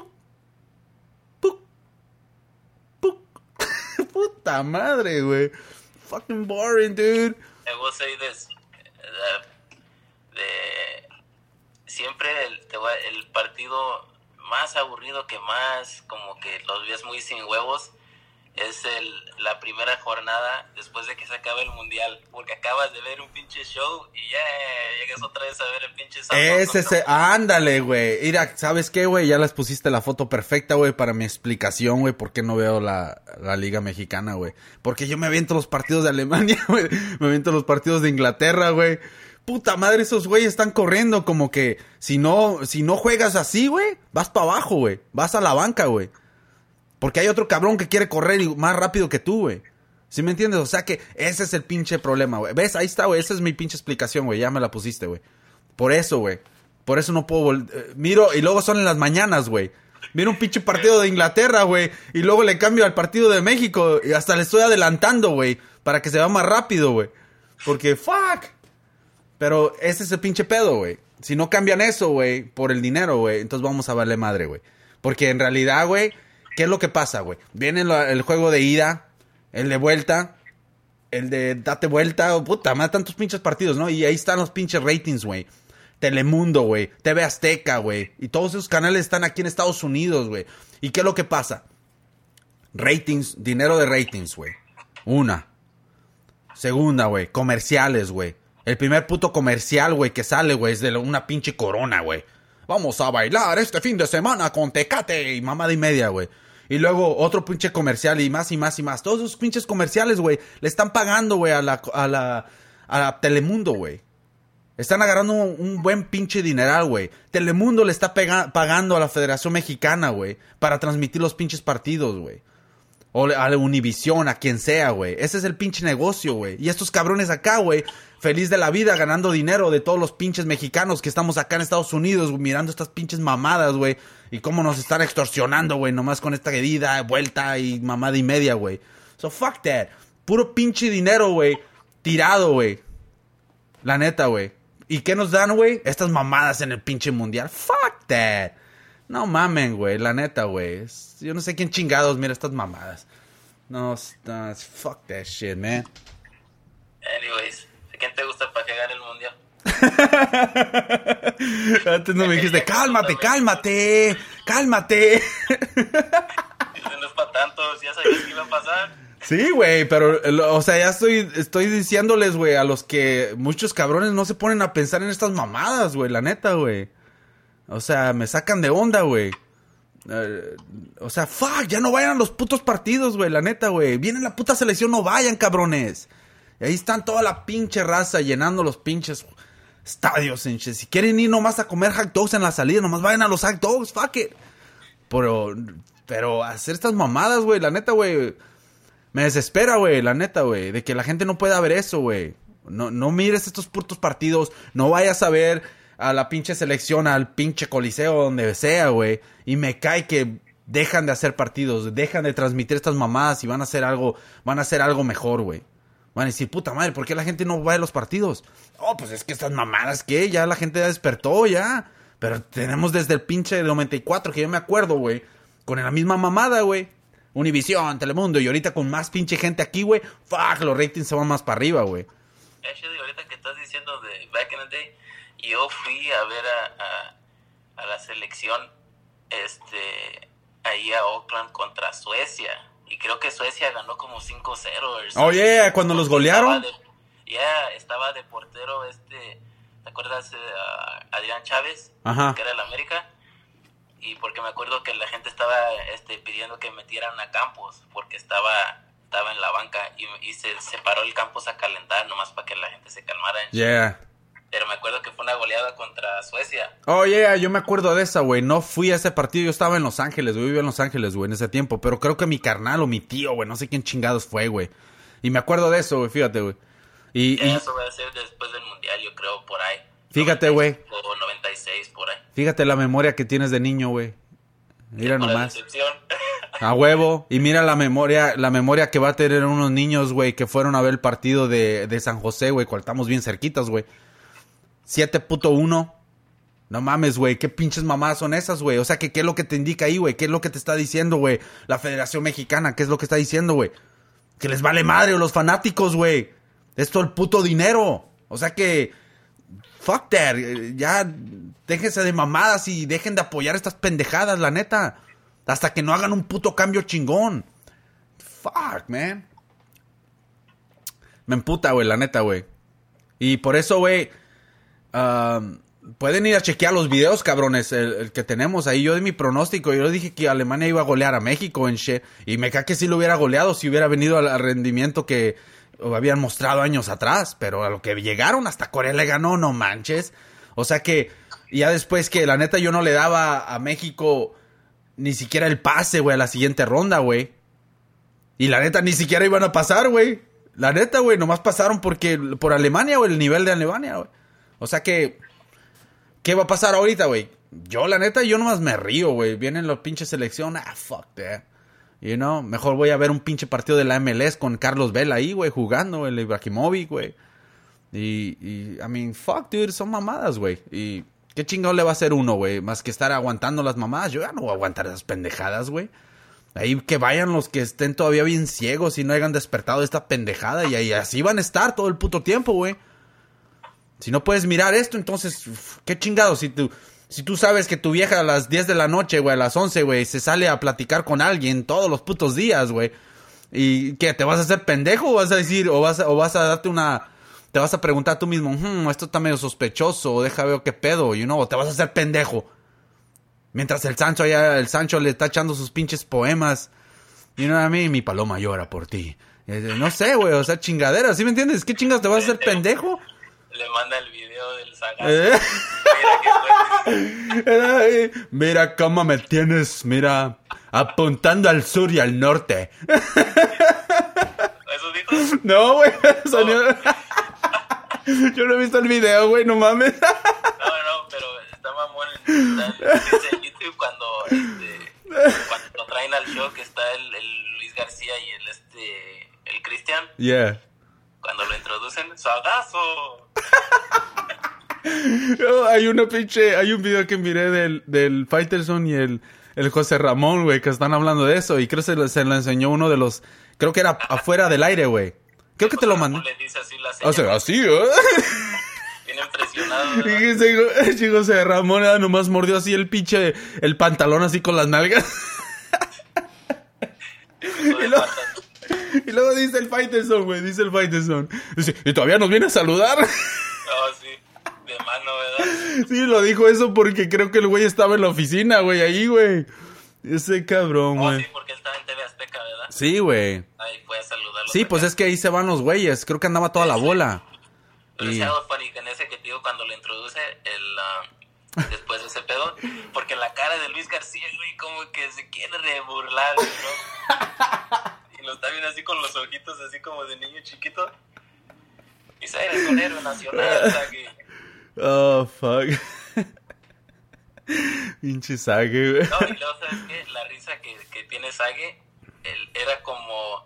Puta madre, güey. Fucking boring, dude. I de, siempre el, el partido más aburrido que más, como que los ves muy sin huevos, es el, la primera jornada después de que se acabe el mundial, porque acabas de ver un pinche show y ya llegas otra vez a ver el pinche Es ese, ándale, güey. Mira, ¿sabes qué, güey? Ya les pusiste la foto perfecta, güey, para mi explicación, güey, por qué no veo la, la liga mexicana, güey. Porque yo me aviento los partidos de Alemania, (laughs) güey. Me aviento los partidos de Inglaterra, güey. Puta madre, esos güeyes están corriendo como que si no, si no juegas así, güey, vas para abajo, güey. Vas a la banca, güey. Porque hay otro cabrón que quiere correr más rápido que tú, güey. ¿Sí me entiendes? O sea que ese es el pinche problema, güey. ¿Ves? Ahí está, güey. Esa es mi pinche explicación, güey. Ya me la pusiste, güey. Por eso, güey. Por eso no puedo... Eh, miro y luego son en las mañanas, güey. Miro un pinche partido de Inglaterra, güey. Y luego le cambio al partido de México. Y hasta le estoy adelantando, güey. Para que se vea más rápido, güey. Porque, fuck. Pero ese es el pinche pedo, güey. Si no cambian eso, güey, por el dinero, güey, entonces vamos a darle madre, güey. Porque en realidad, güey, ¿Qué es lo que pasa, güey? Viene el juego de ida, el de vuelta, el de date vuelta, puta, más tantos pinches partidos, ¿no? Y ahí están los pinches ratings, güey. Telemundo, güey. TV Azteca, güey. Y todos esos canales están aquí en Estados Unidos, güey. ¿Y qué es lo que pasa? Ratings, dinero de ratings, güey. Una. Segunda, güey. Comerciales, güey. El primer puto comercial, güey, que sale, güey, es de una pinche corona, güey. Vamos a bailar este fin de semana con Tecate y mamada y media, güey. Y luego otro pinche comercial y más y más y más. Todos esos pinches comerciales, güey, le están pagando, güey, a la, a la, a Telemundo, güey. Están agarrando un, buen pinche dineral, güey. Telemundo le está pagando a la Federación Mexicana, güey, para transmitir los pinches partidos, güey. O a la Univisión, a quien sea, güey. Ese es el pinche negocio, güey. Y estos cabrones acá, güey, feliz de la vida, ganando dinero de todos los pinches mexicanos que estamos acá en Estados Unidos, mirando estas pinches mamadas, güey. Y cómo nos están extorsionando, güey, nomás con esta ida, vuelta y mamada y media, güey. So fuck that. Puro pinche dinero, güey. Tirado, güey. La neta, güey. ¿Y qué nos dan, güey? Estas mamadas en el pinche mundial. Fuck that. No mamen, güey. La neta, güey. Yo no sé quién chingados mira estas mamadas. No, fuck that shit, man. Anyways, ¿quién te gusta para que gane el mundial? (laughs) Antes no me dijiste, cálmate, cálmate, cálmate. (laughs) Eso no es para tanto, ya sabías que iba a pasar. Sí, güey, pero, o sea, ya estoy, estoy diciéndoles, güey, a los que muchos cabrones no se ponen a pensar en estas mamadas, güey, la neta, güey. O sea, me sacan de onda, güey. Eh, o sea, fuck, ya no vayan a los putos partidos, güey, la neta, güey. Viene la puta selección, no vayan, cabrones. Y ahí están toda la pinche raza llenando los pinches estadios, Si quieren ir nomás a comer hot dogs en la salida, nomás vayan a los hot dogs, fuck it. Pero, pero hacer estas mamadas, güey, la neta, güey me desespera, güey, la neta, güey, de que la gente no pueda ver eso, güey. No, no mires estos putos partidos, no vayas a ver a la pinche selección, al pinche coliseo, donde sea, güey. Y me cae que dejan de hacer partidos, dejan de transmitir estas mamadas y van a hacer algo, van a hacer algo mejor, güey. Van a decir, puta madre, ¿por qué la gente no va a los partidos? Oh, pues es que estas mamadas que ya la gente ya despertó, ya. Pero tenemos desde el pinche 94, que yo me acuerdo, güey, con la misma mamada, güey. Univisión, Telemundo, y ahorita con más pinche gente aquí, güey, fuck, los ratings se van más para arriba, güey. Actually, ahorita que estás diciendo de back in the day, yo fui a ver a, a, la selección este ahí a Oakland contra Suecia. Y creo que Suecia ganó como 5-0. Oh, yeah, cuando los golearon. Ya, estaba de portero este, ¿te acuerdas? Uh, Adrián Chávez, Ajá. que era el América y porque me acuerdo que la gente estaba este, pidiendo que metieran a Campos porque estaba estaba en la banca y, se separó el Campos a calentar nomás para que la gente se calmara. Yeah. Pero me acuerdo que fue una goleada contra Suecia. Oh, yeah, yo me acuerdo de esa, güey. No fui a ese partido, yo estaba en Los Ángeles, güey. Vivía en Los Ángeles, güey, en ese tiempo. Pero creo que mi carnal o mi tío, güey, no sé quién chingados fue, güey. Y me acuerdo de eso, güey, fíjate, güey. Y, Eso va a ser después del Mundial, yo creo, por ahí. Fíjate, güey. O 96, por ahí. Fíjate la memoria que tienes de niño, güey. Mira nomás. A huevo. (laughs) Y mira la memoria, la memoria que va a tener unos niños, güey, que fueron a ver el partido de, de San José, güey, cual estamos bien cerquitas, güey. 7.1. No mames, güey, qué pinches mamadas son esas, güey. O sea, que qué es lo que te indica ahí, güey. ¿Qué es lo que te está diciendo, güey? La Federación Mexicana, ¿qué es lo que está diciendo, güey? Que les vale madre a los fanáticos, güey. Esto el puto dinero. O sea que fuck that. Ya déjense de mamadas y dejen de apoyar estas pendejadas, la neta. Hasta que no hagan un puto cambio chingón. Fuck, man. Me emputa, güey, la neta, güey. Y por eso, güey, pueden ir a chequear los videos, cabrones, el, que tenemos ahí. Yo de mi pronóstico, yo dije que Alemania iba a golear a México en shit. Y me cae que sí lo hubiera goleado si hubiera venido al rendimiento que, habían mostrado años atrás, pero a lo que llegaron hasta Corea le ganó, no manches. O sea que ya después que la neta yo no le daba a México ni siquiera el pase, güey, a la siguiente ronda, güey. Y la neta ni siquiera iban a pasar, güey. La neta, güey, nomás pasaron porque por Alemania, o el nivel de Alemania, güey. O sea que ¿qué va a pasar ahorita, güey? Yo la neta yo nomás me río, güey. Vienen los pinches selección, ah, fuck that. You know, mejor voy a ver un pinche partido de la MLS con Carlos Vela ahí, güey, jugando, el Ibrahimovic, güey. Y, I mean, fuck, dude, son mamadas, güey. Y qué chingado le va a hacer uno, güey, más que estar aguantando las mamadas. Yo ya no voy a aguantar esas pendejadas, güey. Ahí que vayan los que estén todavía bien ciegos y no hayan despertado de esta pendejada. Y ahí así van a estar todo el puto tiempo, güey. Si no puedes mirar esto, entonces, qué chingado. Si tú, si tú sabes que tu vieja a las 10 de la noche, güey, a las 11, güey, se sale a platicar con alguien todos los putos días, güey. ¿Y qué? ¿Te vas a hacer pendejo o vas a decir, o vas a, o vas a darte una, te vas a preguntar tú mismo, hmm, esto está medio sospechoso, deja ver qué pedo, you know, o te vas a hacer pendejo. Mientras el Sancho allá, el Sancho le está echando sus pinches poemas. Y no a mí, mi paloma llora por ti. Eh, No sé, güey, o sea, chingadera, ¿sí me entiendes? ¿Qué chingas te vas a hacer pendejo? Le manda el video del sagazo. Eh. (laughs) Mira cómo me tienes, mira, apuntando al sur y al norte. (laughs) Eso dijo. No, güey, salió- (laughs) Yo no he visto el video, güey, no mames. No, no, pero está mamón. Está en YouTube cuando, este, cuando traen al show que está el, el Luis García y el este el Cristian. Yeah. Cuando lo introducen, ¡Sagazo! (laughs) No, hay una pinche, hay un video que miré del, del Fighterson y el, el José Ramón, güey, que están hablando de eso. Y creo que se se lo enseñó uno de los, creo que era afuera del aire, güey. Creo que te lo mandé. Le dice así la señal. O sea, así, ¿eh? (laughs) Bien impresionado. Y ¿verdad? ese (laughs) José Ramón ah, nomás mordió así el pinche, el pantalón así con las nalgas. Y lo-. Y luego dice el Fighterson, güey, dice el Fighterson. Dice, ¿y todavía nos viene a saludar? No, sí. De mano, ¿verdad? Sí, lo dijo eso porque creo que el güey estaba en la oficina, güey, ahí, güey. Ese cabrón, Oh, sí, güey. porque él estaba en TV Azteca, ¿verdad? Sí, güey. Ahí fue a saludarlo. Sí, pues es que ahí se van los güeyes. Creo que andaba toda la bola. Pero Y- funny que en ese que te digo cuando lo introduce, el, ah, después de ese pedo, porque la cara de Luis García, güey, como que se quiere reburlar, ¿no? (laughs) Y lo está viendo así con los ojitos, así como de niño chiquito. Y se eres un héroe nacional, o sea que... (laughs) Oh, fuck. (laughs) Pinche sague, güey. No, y luego, ¿sabes qué? La risa que, que tiene Sage, él era como,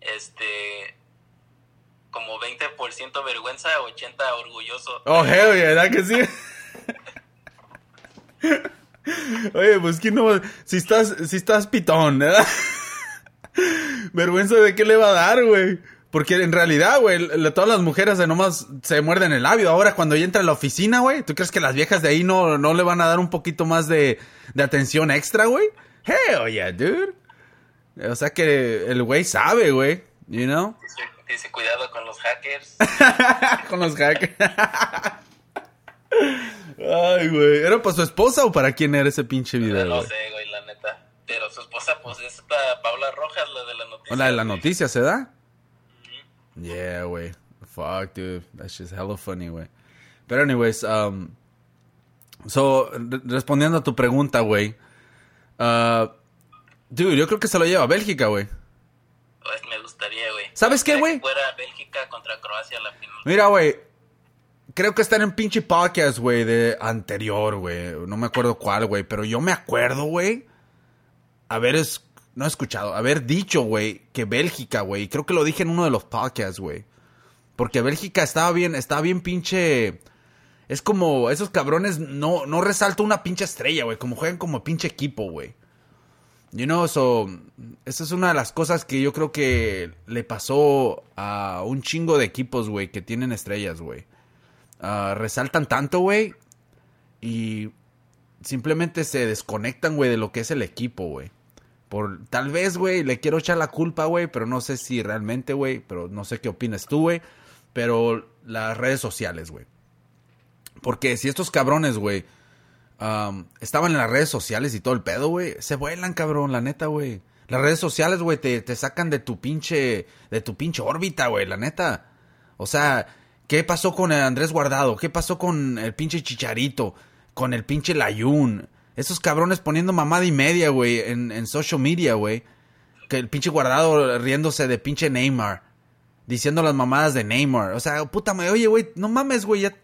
este, como 20% vergüenza, 80% orgulloso. Oh, hell yeah, ¿verdad que sí? (laughs) Oye, pues quién no va- Si estás, si estás pitón, ¿verdad? Vergüenza de qué le va a dar, güey. Porque en realidad, güey, la- todas las mujeres de nomás se muerden el labio. Ahora, cuando ella entra a la oficina, güey, ¿tú crees que las viejas de ahí no, no le van a dar un poquito más de, de atención extra, güey? Hell yeah, dude. O sea que el güey sabe, güey. You know? Dice, dice, cuidado con los hackers. (laughs) Con los hackers. (laughs) Ay, güey. ¿Era para su esposa o para quién era ese pinche video? no sé. Pero su esposa, pues, es esta Paula Rojas, la de la noticia. ¿O la de la noticia se da? Yeah, güey. Fuck, dude. That's just hella funny, güey. Pero anyways, um... So, re- respondiendo a tu pregunta, güey. uh, dude, yo creo que se lo lleva a Bélgica, güey. Pues me gustaría, güey. ¿Sabes qué, güey? Fuera Bélgica contra Croacia la final. Mira, güey. Creo que está en un pinche podcast, güey, de anterior, güey. No me acuerdo cuál, güey. Pero yo me acuerdo, güey. Haber, es... no escuchado, haber dicho, güey, que Bélgica, güey. Creo que lo dije en uno de los podcasts, güey. Porque Bélgica estaba bien, estaba bien pinche... Es como, esos cabrones no, no resalta una pinche estrella, güey. Como juegan como pinche equipo, güey. You know, so, esa es una de las cosas que yo creo que le pasó a un chingo de equipos, güey, que tienen estrellas, güey. Ah, resaltan tanto, güey, y simplemente se desconectan, güey, de lo que es el equipo, güey. Por, tal vez, güey, le quiero echar la culpa, güey, pero no sé si realmente, güey, pero no sé qué opinas tú, güey. Pero las redes sociales, güey. Porque si estos cabrones, güey, estaban en las redes sociales y todo el pedo, güey, se vuelan, cabrón, la neta, güey. Las redes sociales, güey, te, te sacan de tu pinche, de tu pinche órbita, güey, la neta. O sea, ¿qué pasó con el Andrés Guardado? ¿Qué pasó con el pinche Chicharito? Con el pinche Layún. Esos cabrones poniendo mamada y media, güey, en, en social media, güey. Que el pinche Guardado riéndose de pinche Neymar. Diciendo las mamadas de Neymar. O sea, puta madre, oye, güey, no mames, güey, ya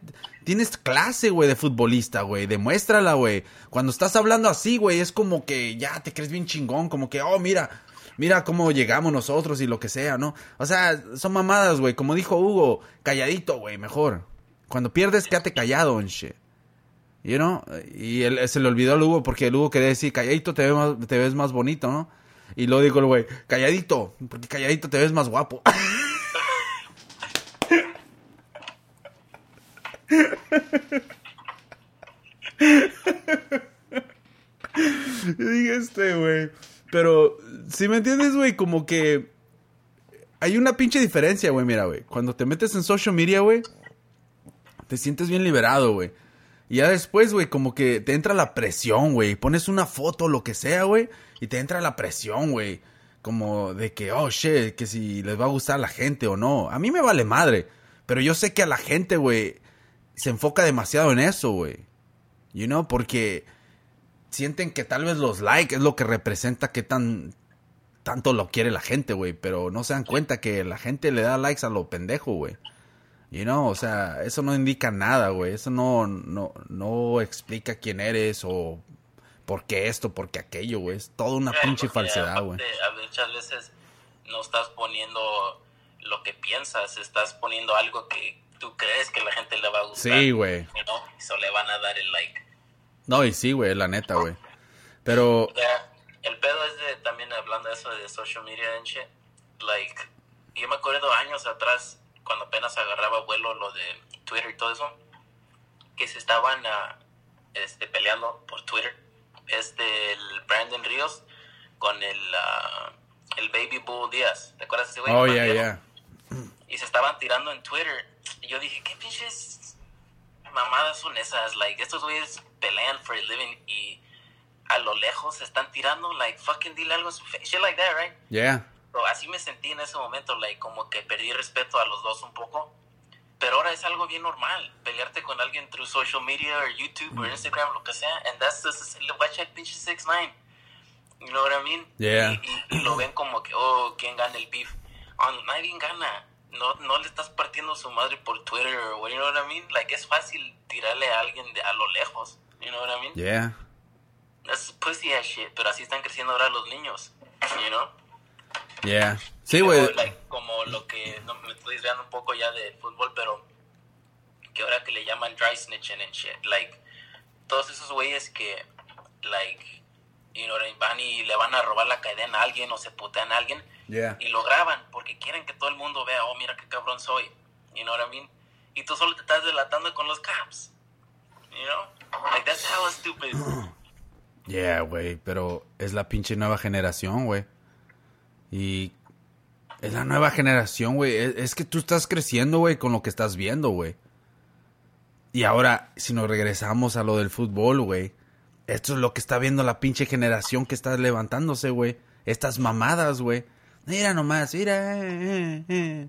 tienes clase, güey, de futbolista, güey. Demuéstrala, güey. Cuando estás hablando así, güey, es como que ya te crees bien chingón. Como que, oh, mira, mira cómo llegamos nosotros y lo que sea, ¿no? O sea, son mamadas, güey. Como dijo Hugo, calladito, güey, mejor. Cuando pierdes, quédate callado, en shit. You know? Y él, se le olvidó al Hugo porque el Hugo quería decir, calladito te ves más, te ves más bonito, ¿no? Y luego dijo el güey, calladito, porque calladito te ves más guapo. (laughs) Yo dije este, güey. Pero, si me entiendes, güey, como que hay una pinche diferencia, güey, mira, güey. Cuando te metes en social media, güey, te sientes bien liberado, güey. Y ya después, güey, como que te entra la presión, güey. Pones una foto, lo que sea, güey, y te entra la presión, güey. Como de que, oh, shit, que si les va a gustar a la gente o no. A mí me vale madre. Pero yo sé que a la gente, güey, se enfoca demasiado en eso, güey. You know, porque sienten que tal vez los likes es lo que representa que tan tanto lo quiere la gente, güey, pero no se dan cuenta que la gente le da likes a lo pendejo, güey. You know, o sea, eso no indica nada, güey. Eso no, no, no explica quién eres o por qué esto, por qué aquello, güey. Es toda una pinche falsedad, güey. Muchas veces no estás poniendo lo que piensas, estás poniendo algo que tú crees que la gente le va a gustar. Sí, güey. ¿no? Eso le van a dar el like. No, y sí, güey, la neta, güey. Pero... el pedo es de, también hablando de eso de social media and shit, like, yo me acuerdo años atrás, cuando apenas agarraba vuelo lo de Twitter y todo eso, que se estaban uh, este, peleando por Twitter, este, el Brandon Ríos con el, uh, el Baby Bull Díaz, ¿te acuerdas ese güey? Oh, yeah, yeah. Y se estaban tirando en Twitter, y yo dije, ¿qué pinches mamadas son esas? Like, estos güeyes pelean for a living y a lo lejos se están tirando, like, fucking dile algo a su face, shit like that, right? Yeah. Así me sentí en ese momento, like, como que perdí respeto a los dos un poco. Pero ahora es algo bien normal, pelearte con alguien through social media, o YouTube, o Instagram, lo que sea, and that's just, watch that pinche 6 9 You know what I mean? Yeah. Y, lo ven como que, oh, ¿quién gana el beef? Oh, nadie gana. No, no le estás partiendo su madre por Twitter, o you know what I mean? Like, es fácil tirarle a alguien de, a lo lejos. You know what I mean? Yeah. That's pussy ass shit, pero así están creciendo ahora los niños, you know? Yeah. Sí, güey. Like, como lo que, no, me estoy desviando un poco ya del fútbol, pero que ahora que le llaman dry snitching and shit, like, todos esos güeyes que, like, you know, van y le van a robar la cadena a alguien o se putean a alguien yeah. y lo graban porque quieren que todo el mundo vea, oh, mira qué cabrón soy, you know what I mean? Y tú solo te estás delatando con los cops, you know? Like, that's hella stupid. (clears throat) Yeah, güey, pero es la pinche nueva generación, güey. Y es la nueva generación, güey. Es, que tú estás creciendo, güey, con lo que estás viendo, güey. Y ahora, si nos regresamos a lo del fútbol, güey. Esto es lo que está viendo la pinche generación que está levantándose, güey. Estas mamadas, güey. Mira nomás, mira. Eh, eh, eh.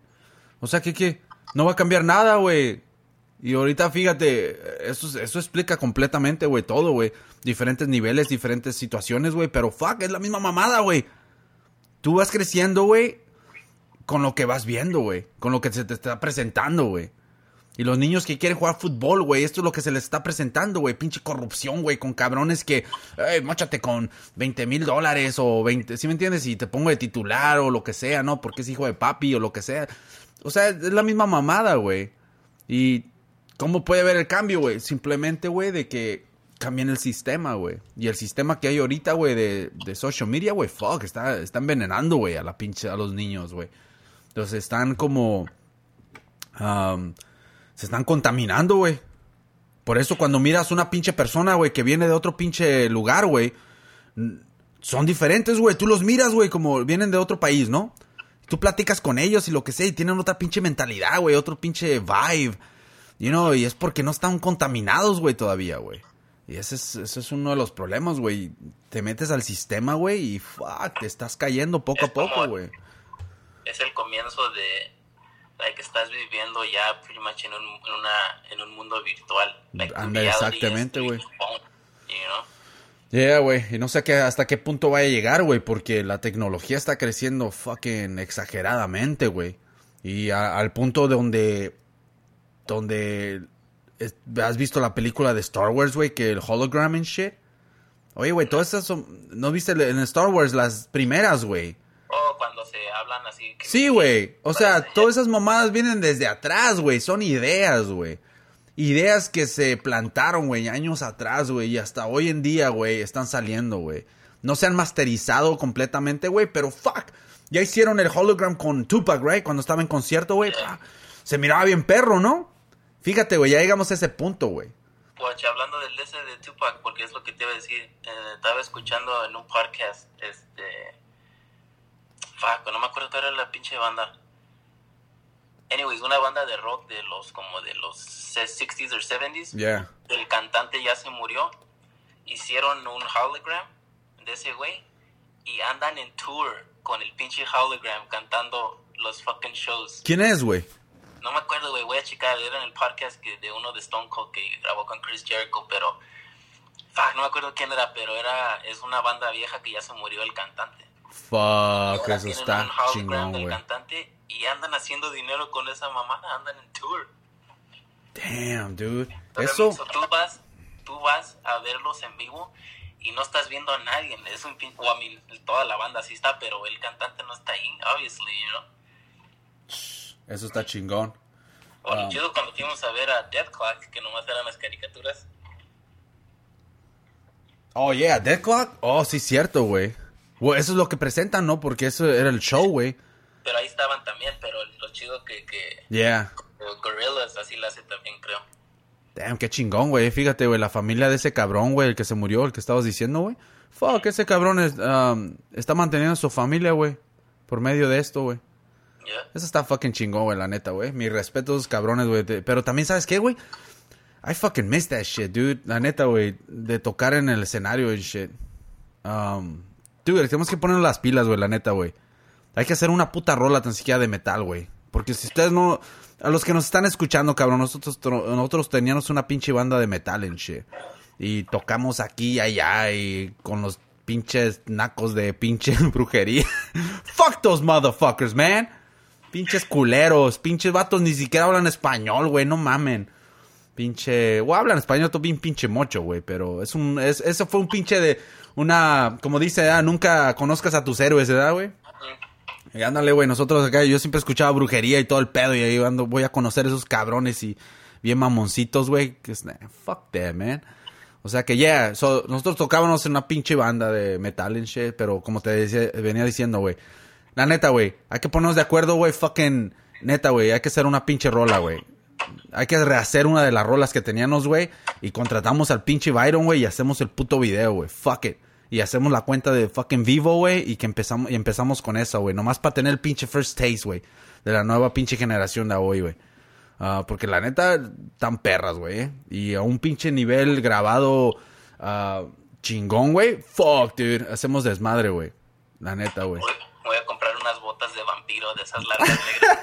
O sea, que? No va a cambiar nada, güey. Y ahorita, fíjate, eso, eso explica completamente, güey, todo, güey. Diferentes niveles, diferentes situaciones, güey. Pero fuck, es la misma mamada, güey. Tú vas creciendo, güey, con lo que vas viendo, güey. Con lo que se te está presentando, güey. Y los niños que quieren jugar fútbol, güey, esto es lo que se les está presentando, güey. Pinche corrupción, güey, con cabrones que, hey, máchate con 20 mil dólares o 20, ¿sí me entiendes? Y te pongo de titular o lo que sea, ¿no? Porque es hijo de papi o lo que sea. O sea, es la misma mamada, güey. Y ¿Cómo puede ver el cambio, güey? Simplemente, güey, de que cambien el sistema, güey. Y el sistema que hay ahorita, güey, de, de, social media, güey, fuck, está, está envenenando, güey, a la pinche, a los niños, güey. Entonces están como... se están contaminando, güey. Por eso cuando miras una pinche persona, güey, que viene de otro pinche lugar, güey, son diferentes, güey. Tú los miras, güey, como vienen de otro país, ¿no? Tú platicas con ellos y lo que sea, y tienen otra pinche mentalidad, güey, otro pinche vibe. You know, y es porque no están contaminados, güey, todavía, güey. Y ese es, ese es uno de los problemas, güey. Te metes al sistema, güey, y fuck, te estás cayendo poco a poco, güey. Es el comienzo de like, que estás viviendo ya pretty much en un, en una, en un mundo virtual. Anda, exactamente, güey. Yeah, güey, y no sé qué, hasta qué punto vaya a llegar, güey, porque la tecnología está creciendo fucking exageradamente, güey. Y al punto donde donde has visto la película de Star Wars, güey, que el hologram and shit. Oye, güey, todas esas son, ¿no viste en Star Wars las primeras, güey? Oh, cuando se hablan así. sí, güey. O sea, todas esas mamadas vienen desde atrás, güey. Son ideas, güey. Ideas que se plantaron, güey, años atrás, güey. Y hasta hoy en día, güey, están saliendo, güey. No se han masterizado completamente, güey, pero fuck. Ya hicieron el hologram con Tupac, right? Cuando estaba en concierto, güey. Se miraba bien perro, ¿no? Fíjate, güey, ya llegamos a ese punto, güey. Pues hablando del ese de Tupac, porque es lo que te iba a decir, eh, estaba escuchando en un podcast, este, Fuck, no me acuerdo cuál era la pinche banda. Anyways, una banda de rock de los como de los 60s o 70s. Yeah. El cantante ya se murió. Hicieron un hologram de ese güey y andan en tour con el pinche hologram cantando los fucking shows. ¿Quién es, güey? No me acuerdo, güey, voy a checar. Era en el podcast que, de uno de Stone Cold que grabó con Chris Jericho, pero. Fuck, no me acuerdo quién era, pero era es una banda vieja que ya se murió el cantante. Fuck, eso está un chingón, güey. cantante y andan haciendo dinero con esa mamada, andan en tour. Damn, dude. Pero, Eso, so, tú vas, tú vas a verlos en vivo y no estás viendo a nadie. Es un pin- o a mí, toda la banda sí está, pero el cantante no está ahí, obviously, you know. Eso está chingón. O lo Ah. chido cuando fuimos a ver a Death Clock, que nomás eran las caricaturas. Oh, yeah, Dead Clock. Oh, sí, cierto, güey. Güey, eso es lo que presentan, ¿no? Porque eso era el show, güey. Pero ahí estaban también, pero lo chido que, que Yeah. los Gorillaz así la hace también, creo. Damn, qué chingón, güey. Fíjate, güey, la familia de ese cabrón, güey, el que se murió, el que estabas diciendo, güey. Fuck, ese cabrón es, um, está manteniendo a su familia, güey. Por medio de esto, güey. Yeah. Eso está fucking chingón, güey, la neta, güey. Mi respeto a esos cabrones, güey. Pero también, ¿sabes qué, güey? I fucking miss that shit, dude. La neta, güey. De tocar en el escenario y shit. Um, tenemos que ponernos las pilas, güey, la neta, güey. Hay que hacer una puta rola tan siquiera de metal, güey. Porque si ustedes no... A los que nos están escuchando, cabrón, nosotros, tro- nosotros teníamos una pinche banda de metal en shit. Y tocamos aquí y allá y con los pinches nacos de pinche (laughs) brujería. Fuck those motherfuckers, man. Pinches culeros, pinches vatos ni siquiera hablan español, güey, no mamen. Pinche, o hablan español, todo bien pinche mocho, güey, pero es un, es, eso fue un pinche de, una, como dice, ah, nunca conozcas a tus héroes, ¿verdad, güey? Y ándale, güey, nosotros acá, yo siempre escuchaba brujería y todo el pedo, y ahí ando, voy a conocer esos cabrones y bien mamoncitos, güey, que es, fuck that, man. O sea que, yeah, so, nosotros tocábamos en una pinche banda de metal and shit, pero como te decía, venía diciendo, güey, la neta, güey, hay que ponernos de acuerdo, güey, fucking, neta, güey, hay que hacer una pinche rola, güey. Hay que rehacer una de las rolas que teníamos, güey, y contratamos al pinche Byron, güey, y hacemos el puto video, güey, fuck it. Y hacemos la cuenta de fucking vivo, güey, y que empezamos, y empezamos con eso, güey, nomás para tener el pinche first taste, güey, de la nueva pinche generación de hoy, güey. Ah, porque la neta, tan perras, güey. ¿eh? Y a un pinche nivel grabado ah, chingón, güey. Fuck, dude. Hacemos desmadre, güey. La neta, güey. Voy, a comprar unas botas de vampiro de esas largas negras.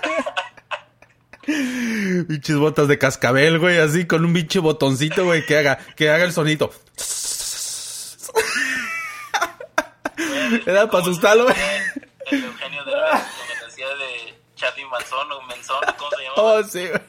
(laughs) Pinches botas de cascabel, güey. Así con un pinche botoncito, güey, que haga, que haga el sonito. (laughs) Era para asustarlo, güey. El Eugenio de la decía de Charlie Manzón o Menzón, ¿cómo se llama? Oh, sí, güey.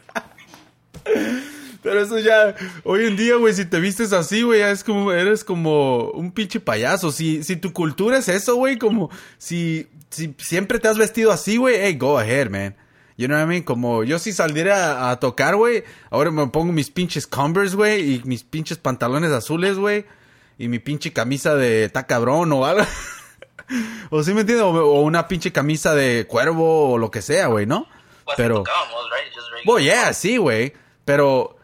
Pero eso ya, hoy en día, güey, si te vistes así, güey, ya es como, eres como un pinche payaso. Si, si tu cultura es eso, güey, como, si, si siempre te has vestido así, güey, hey, go ahead, man. You know what I mean? Como yo si saliera a, a tocar, güey, ahora me pongo mis pinches Converse, güey, y mis pinches pantalones azules, güey, y mi pinche camisa de ta cabrón o algo. (laughs) o sí me entiendes, o, o una pinche camisa de cuervo o lo que sea, güey, ¿no? Pues Pero... right? Just regular. Well, yeah, sí, güey. Pero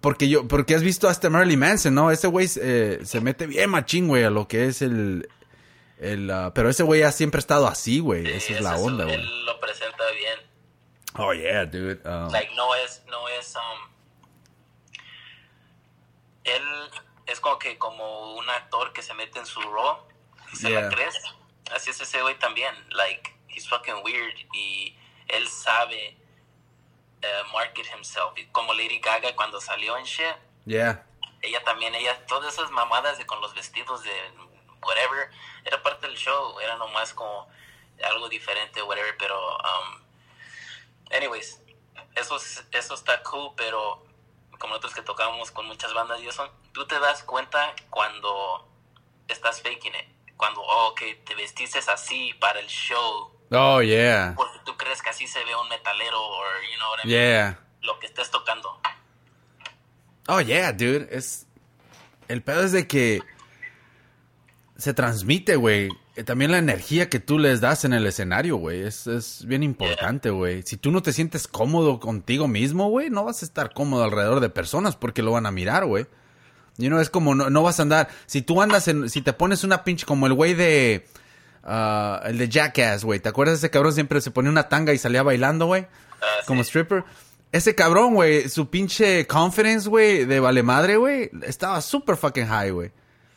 porque yo, porque has visto hasta Marilyn Manson, ¿no? Ese güey eh, se mete bien machín, güey, a lo que es el, el, ah, pero ese güey ha siempre estado así, güey. Sí, Esa es la onda, güey. Él lo presenta bien. Oh yeah, dude. Um, Like, no es, no es, um, él es como que como un actor que se mete en su rol y se Yeah. la crees. Así es ese güey también. Like, he's fucking weird y él sabe eh, market himself. Como Lady Gaga cuando salió en shit, yeah. ella también, ella, todas esas mamadas de con los vestidos de whatever, era parte del show, era nomás como algo diferente, whatever, pero, um, anyways, eso, es- eso está cool, pero como nosotros que tocábamos con muchas bandas y eso, tú te das cuenta cuando estás faking it, cuando, oh, ok, te vestiste así para el show, Oh yeah. porque tú crees que así se ve un metalero, o, you know what I mean, Yeah. lo que estés tocando. Oh yeah, dude. Es el pedo es de que se transmite, güey. Eh, También la energía que tú les das en el escenario, güey, es, es bien importante, güey. Si tú no te sientes cómodo contigo mismo, güey, no vas a estar cómodo alrededor de personas porque lo van a mirar, güey. Y no es como, no, no vas a andar, si tú andas en, si te pones una pinche, como el güey de, ah, el de Jackass, güey. ¿Te acuerdas de ese cabrón siempre se ponía una tanga y salía bailando, güey? Ah, Como sí. stripper. Ese cabrón, güey, su pinche confidence, güey, de vale madre, güey, estaba super fucking high, güey.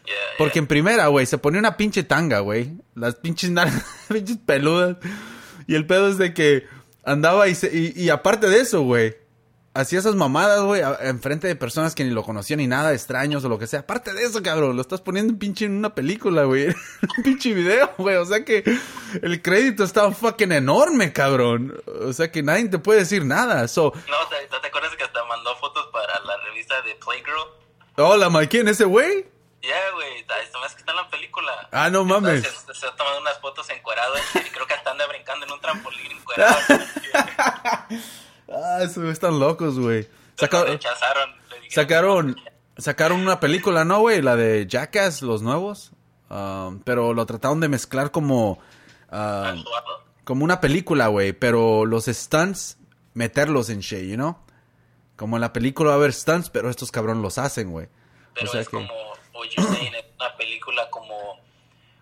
Yeah, Porque en primera, güey, se ponía una pinche tanga, güey. Las (laughs) pinches peludas. Y el pedo es de que andaba y, se- y, y aparte de eso, güey, hacía esas mamadas, güey, enfrente de personas que ni lo conocían ni nada, extraños o lo que sea. Aparte de eso, cabrón, lo estás poniendo en pinche en una película, güey. (laughs) un pinche video, güey. O sea que el crédito estaba fucking enorme, cabrón. O sea que nadie te puede decir nada. So, No, ¿te, te- acuerdas que hasta mandó fotos para la revista de Playgirl? hola, Mike, ¿quién ese güey? Ya, güey, está- que está en la película. Ah, no mames. Se, se ha tomado unas fotos encuerado y creo que hasta anda brincando en un trampolín encuerado. (laughs) (laughs) Ah, esos están locos, güey. Pero Saca- lo rechazaron. le dijeron, Sacaron, sacaron una película, ¿no, güey? La de Jackass, los nuevos. Um, pero lo trataron de mezclar como, um, como una película, güey. Pero los stunts, meterlos en shit, you know? Como en la película va a haber stunts, pero estos cabrones los hacen, güey. Pero O sea es que- como, saying, (clears throat) es una película como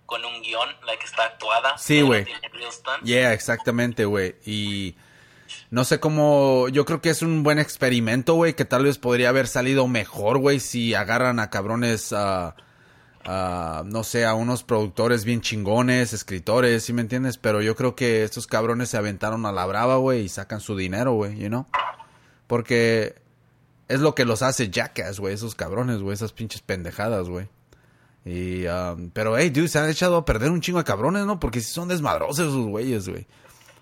con un guion, la que está actuada. Sí, güey. Yeah, exactamente, güey. Y no sé cómo. Yo creo que es un buen experimento, güey. Que tal vez podría haber salido mejor, güey, si agarran a cabrones. a, no sé, a unos productores bien chingones, escritores, ¿sí me entiendes? Pero yo creo que estos cabrones se aventaron a la brava, güey, y sacan su dinero, güey, you know? Porque es lo que los hace Jackass, güey, esos cabrones, güey, esas pinches pendejadas, güey. Y, um, pero, hey, dude, se han echado a perder un chingo de cabrones, ¿no? Porque si son desmadrosos esos güeyes, güey.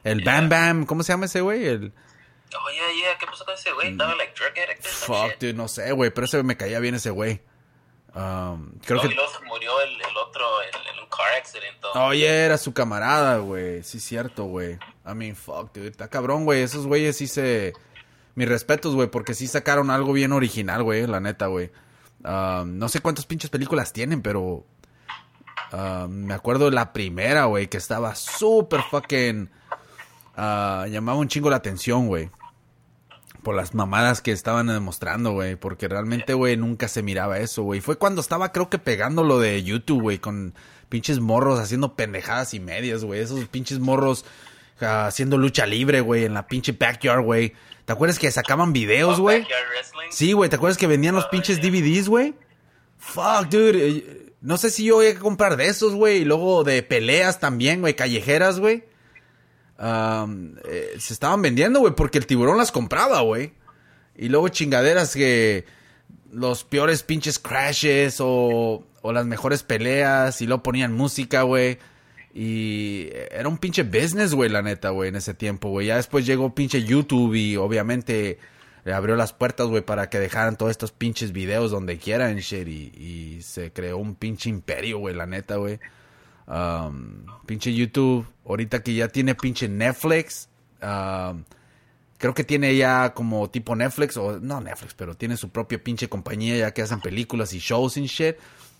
El Bam Bam, ¿cómo se llama ese güey? El, Oh, yeah, yeah, ¿qué pasó con ese güey? Estaba like drug addict fuck, dude, no sé, güey, pero ese me caía bien ese güey. Um, creo No, que... y luego se murió el, el otro en, un car accident. Oye, era su camarada, güey. Sí, cierto, güey. I mean, fuck, dude. Está cabrón, güey. Esos güeyes sí se... Mis respetos, güey, porque sí sacaron algo bien original, güey, la neta, güey. Um, no sé cuántas pinches películas tienen, pero... um, me acuerdo de la primera, güey, que estaba súper fucking... ah, llamaba un chingo la atención, güey. Por las mamadas que estaban demostrando, güey. Porque realmente, güey, nunca se miraba eso, güey. Fue cuando estaba, creo que pegando lo de YouTube, güey. Con pinches morros haciendo pendejadas y medias, güey. Esos pinches morros ah, haciendo lucha libre, güey. En la pinche backyard, güey. ¿Te acuerdas que sacaban videos, Oh, güey? Sí, güey. ¿Te acuerdas que vendían los Ah, pinches. DVDs, güey? Fuck, dude. eh, No sé si yo voy a comprar de esos, güey. Y luego de peleas también, güey. Callejeras, güey. Eh, se estaban vendiendo, güey, porque el tiburón las compraba, güey. Y luego chingaderas que los peores pinches crashes o, o las mejores peleas y luego ponían música, güey. Y era un pinche business, güey, la neta, güey, en ese tiempo, güey. Ya después llegó pinche YouTube y obviamente le abrió las puertas, güey, para que dejaran todos estos pinches videos donde quieran, shit. Y, y se creó un pinche imperio, güey, la neta, güey. Um, pinche YouTube, ahorita que ya tiene pinche Netflix. um, creo que tiene ya como tipo Netflix, o no Netflix, pero tiene su propia pinche compañía ya que hacen películas y shows y shit.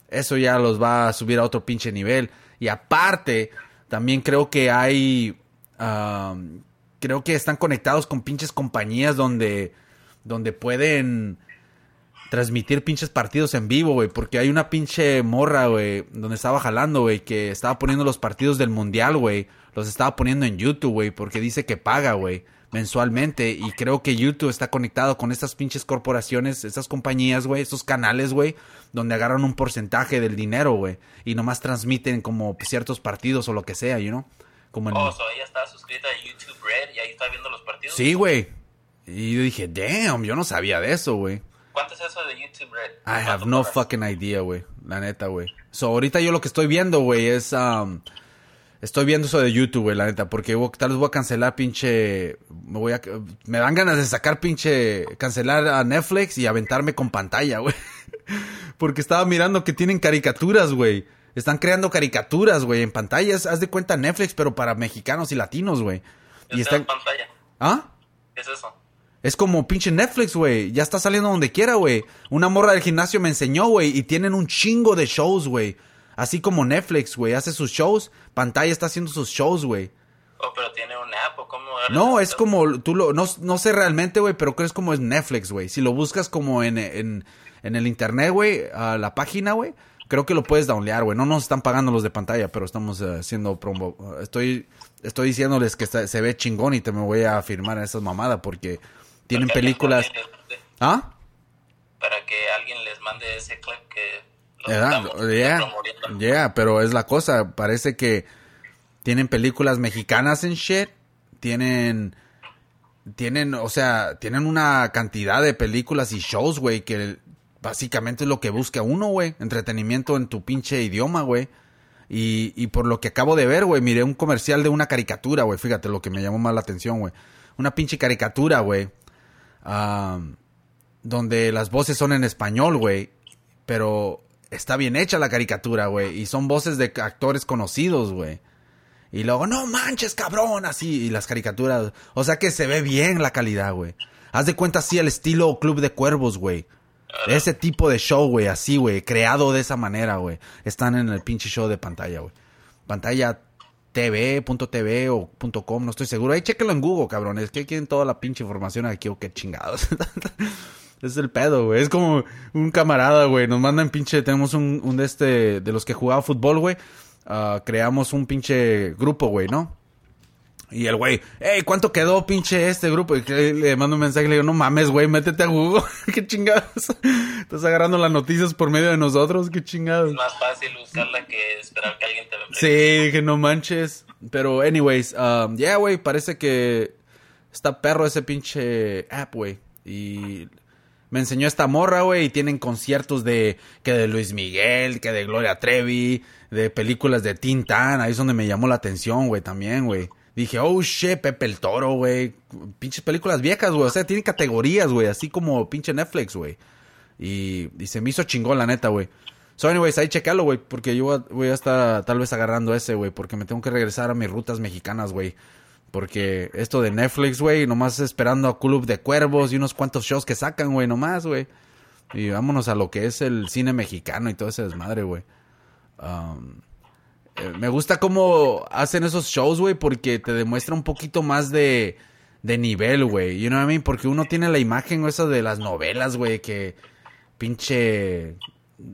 Eso ya los va a subir a otro pinche nivel. Y aparte, también creo que hay. um, creo que están conectados con pinches compañías donde. donde pueden transmitir pinches partidos en vivo, güey. Porque hay una pinche morra, güey, donde estaba jalando, güey, que estaba poniendo los partidos del mundial, güey. Los estaba poniendo en YouTube, güey, porque dice que paga, güey, mensualmente. Y creo que YouTube está conectado con estas pinches corporaciones, estas compañías, güey, estos canales, güey, donde agarran un porcentaje del dinero, güey. Y nomás transmiten como ciertos partidos o lo que sea, you know. Como en... Oh, so ella estaba suscrita a YouTube Red y ahí está viendo los partidos. Sí, güey. Y yo dije, damn, yo no sabía de eso, güey. ¿Cuánto es eso de YouTube Red? I have ¿Cuánto no cobras? fucking idea, güey. La neta, güey. So, ahorita yo lo que estoy viendo, güey, es... um, estoy viendo eso de YouTube, güey, la neta. Porque tal vez voy a cancelar pinche... Me voy a... Me dan ganas de sacar pinche... Cancelar a Netflix y aventarme con pantalla, güey. (laughs) porque estaba mirando que tienen caricaturas, güey. Están creando caricaturas, güey, en pantallas. Haz de cuenta Netflix, pero para mexicanos y latinos, güey. Y están... pantalla. ¿Ah? ¿Qué es eso? Es como pinche Netflix, güey. Ya está saliendo donde quiera, güey. Una morra del gimnasio me enseñó, güey. Y tienen un chingo de shows, güey. Así como Netflix, güey. Hace sus shows. Pantalla está haciendo sus shows, güey. Oh, pero tiene un app o cómo. No, es como, tú lo, no, no sé realmente, güey, pero creo que es como es Netflix, güey. Si lo buscas como en, en, en el internet, güey, a la página, güey, creo que lo puedes downlear, güey. No nos están pagando los de pantalla, pero estamos eh, haciendo promo. Estoy, estoy diciéndoles que está- se ve chingón y te me voy a firmar en esas mamadas porque tienen películas. les ¿Ah? Para que alguien les mande ese clip que lo ¿Verdad? estamos Yeah, yeah, pero es la cosa. Parece que tienen películas mexicanas en shit. Tienen. Tienen, o sea, tienen una cantidad de películas y shows, güey, que básicamente es lo que busca uno, güey. Entretenimiento en tu pinche idioma, güey. Y, y por lo que acabo de ver, güey, miré un comercial de una caricatura, güey. Fíjate lo que me llamó más la atención, güey. Una pinche caricatura, güey. Donde las voces son en español, güey. Pero está bien hecha la caricatura, güey. Y son voces de actores conocidos, güey. Y luego, no manches, cabrón, así. Y las caricaturas. O sea que se ve bien la calidad, güey. Haz de cuenta así el estilo Club de Cuervos, güey. Ese tipo de show, güey, así, güey. Creado de esa manera, güey. Están en el pinche show de pantalla, güey. Pantalla TV, punto TV o punto com, no estoy seguro. Ahí chéquenlo en Google, cabrón. Es que quieren toda la pinche información aquí o qué chingados. (laughs) es el pedo, güey. Es como un camarada, güey. Nos mandan pinche, tenemos un, un de este, de los que jugaba fútbol, güey. Ah, creamos un pinche grupo, güey, ¿no? Y el güey, hey, ¿cuánto quedó pinche este grupo? Y le mando un mensaje y le digo, no mames, güey, métete a Google. (laughs) qué chingados. Estás agarrando las noticias por medio de nosotros, qué chingados. Es más fácil buscarla que esperar que alguien te lo Sí, que no manches. Pero, anyways, um, yeah, güey, parece que está perro ese pinche app, güey. Y me enseñó esta morra, güey, y tienen conciertos de, que de Luis Miguel, que de Gloria Trevi, de películas de Tintán. Ahí es donde me llamó la atención, güey, también, güey. Dije, oh shit, Pepe el Toro, güey. Pinches películas viejas, güey. O sea, tiene categorías, güey, así como pinche Netflix, güey. Y, se me hizo chingón, la neta, güey. So, anyways, ahí checalo, güey, porque yo voy a- estar tal vez agarrando ese, güey, porque me tengo que regresar a mis rutas mexicanas, güey. Porque esto de Netflix, güey, nomás esperando a Club de Cuervos y unos cuantos shows que sacan, güey, nomás, güey. Y vámonos a lo que es el cine mexicano y todo ese desmadre, güey. Um, me gusta cómo hacen esos shows, güey, porque te demuestra un poquito más de, de nivel, güey. You know what I mean? Porque uno tiene la imagen esa de las novelas, güey, que pinche...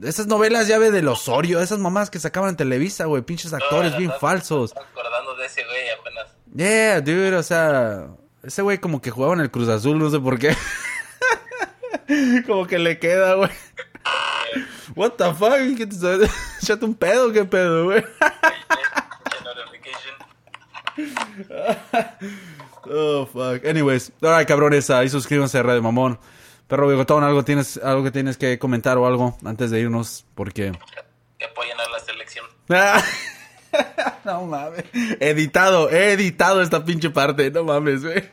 Esas novelas ya ve del Osorio, esas mamás que sacaban en Televisa, güey, pinches actores bien falsos. acordando de ese güey apenas. Yeah, dude, o sea, ese güey como que jugaba en el Cruz Azul, no sé por qué. (laughs) como que le queda, güey. What the fuck? ¿Qué te Echate (laughs) un pedo, qué pedo, güey. notification. (laughs) Oh, fuck. Anyways, alright, cabrones, ahí suscríbanse a Radio Mamón. Perro Bigotón, ¿algo tienes, algo que tienes que comentar o algo antes de irnos? Porque... Que apoyen a la selección. (laughs) no mames. Editado, he editado esta pinche parte. No mames, güey.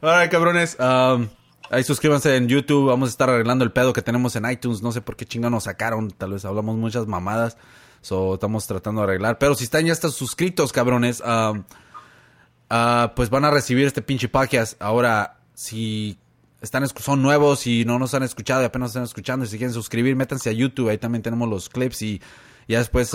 Alright, cabrones. um, ahí suscríbanse en YouTube. Vamos a estar arreglando el pedo que tenemos en iTunes. No sé por qué chingados nos sacaron. Tal vez hablamos muchas mamadas. So, estamos tratando de arreglar. Pero si están ya están suscritos, cabrones. ah, pues van a recibir este pinche podcast. Ahora, si están son nuevos y no nos han escuchado y apenas están escuchando y si quieren suscribir, métanse a YouTube. Ahí también tenemos los clips y ya después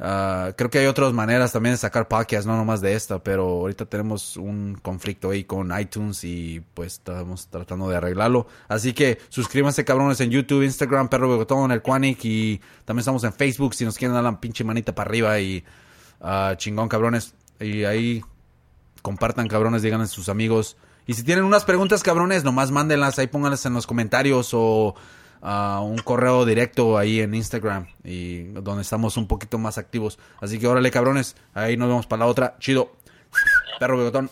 ah, creo que hay otras maneras también de sacar podcasts, no nomás de esta, pero ahorita tenemos un conflicto ahí con iTunes y pues estamos tratando de arreglarlo. Así que suscríbanse cabrones en YouTube, Instagram, Perro Bigotón, el Quanic y también estamos en Facebook si nos quieren dar la pinche manita para arriba y ah, chingón cabrones. Y ahí compartan cabrones, díganle a sus amigos. Y si tienen unas preguntas cabrones, nomás mándenlas, ahí pónganlas en los comentarios o ah, un correo directo ahí en Instagram y donde estamos un poquito más activos. Así que órale cabrones, ahí nos vemos para la otra. Chido. Perro bigotón.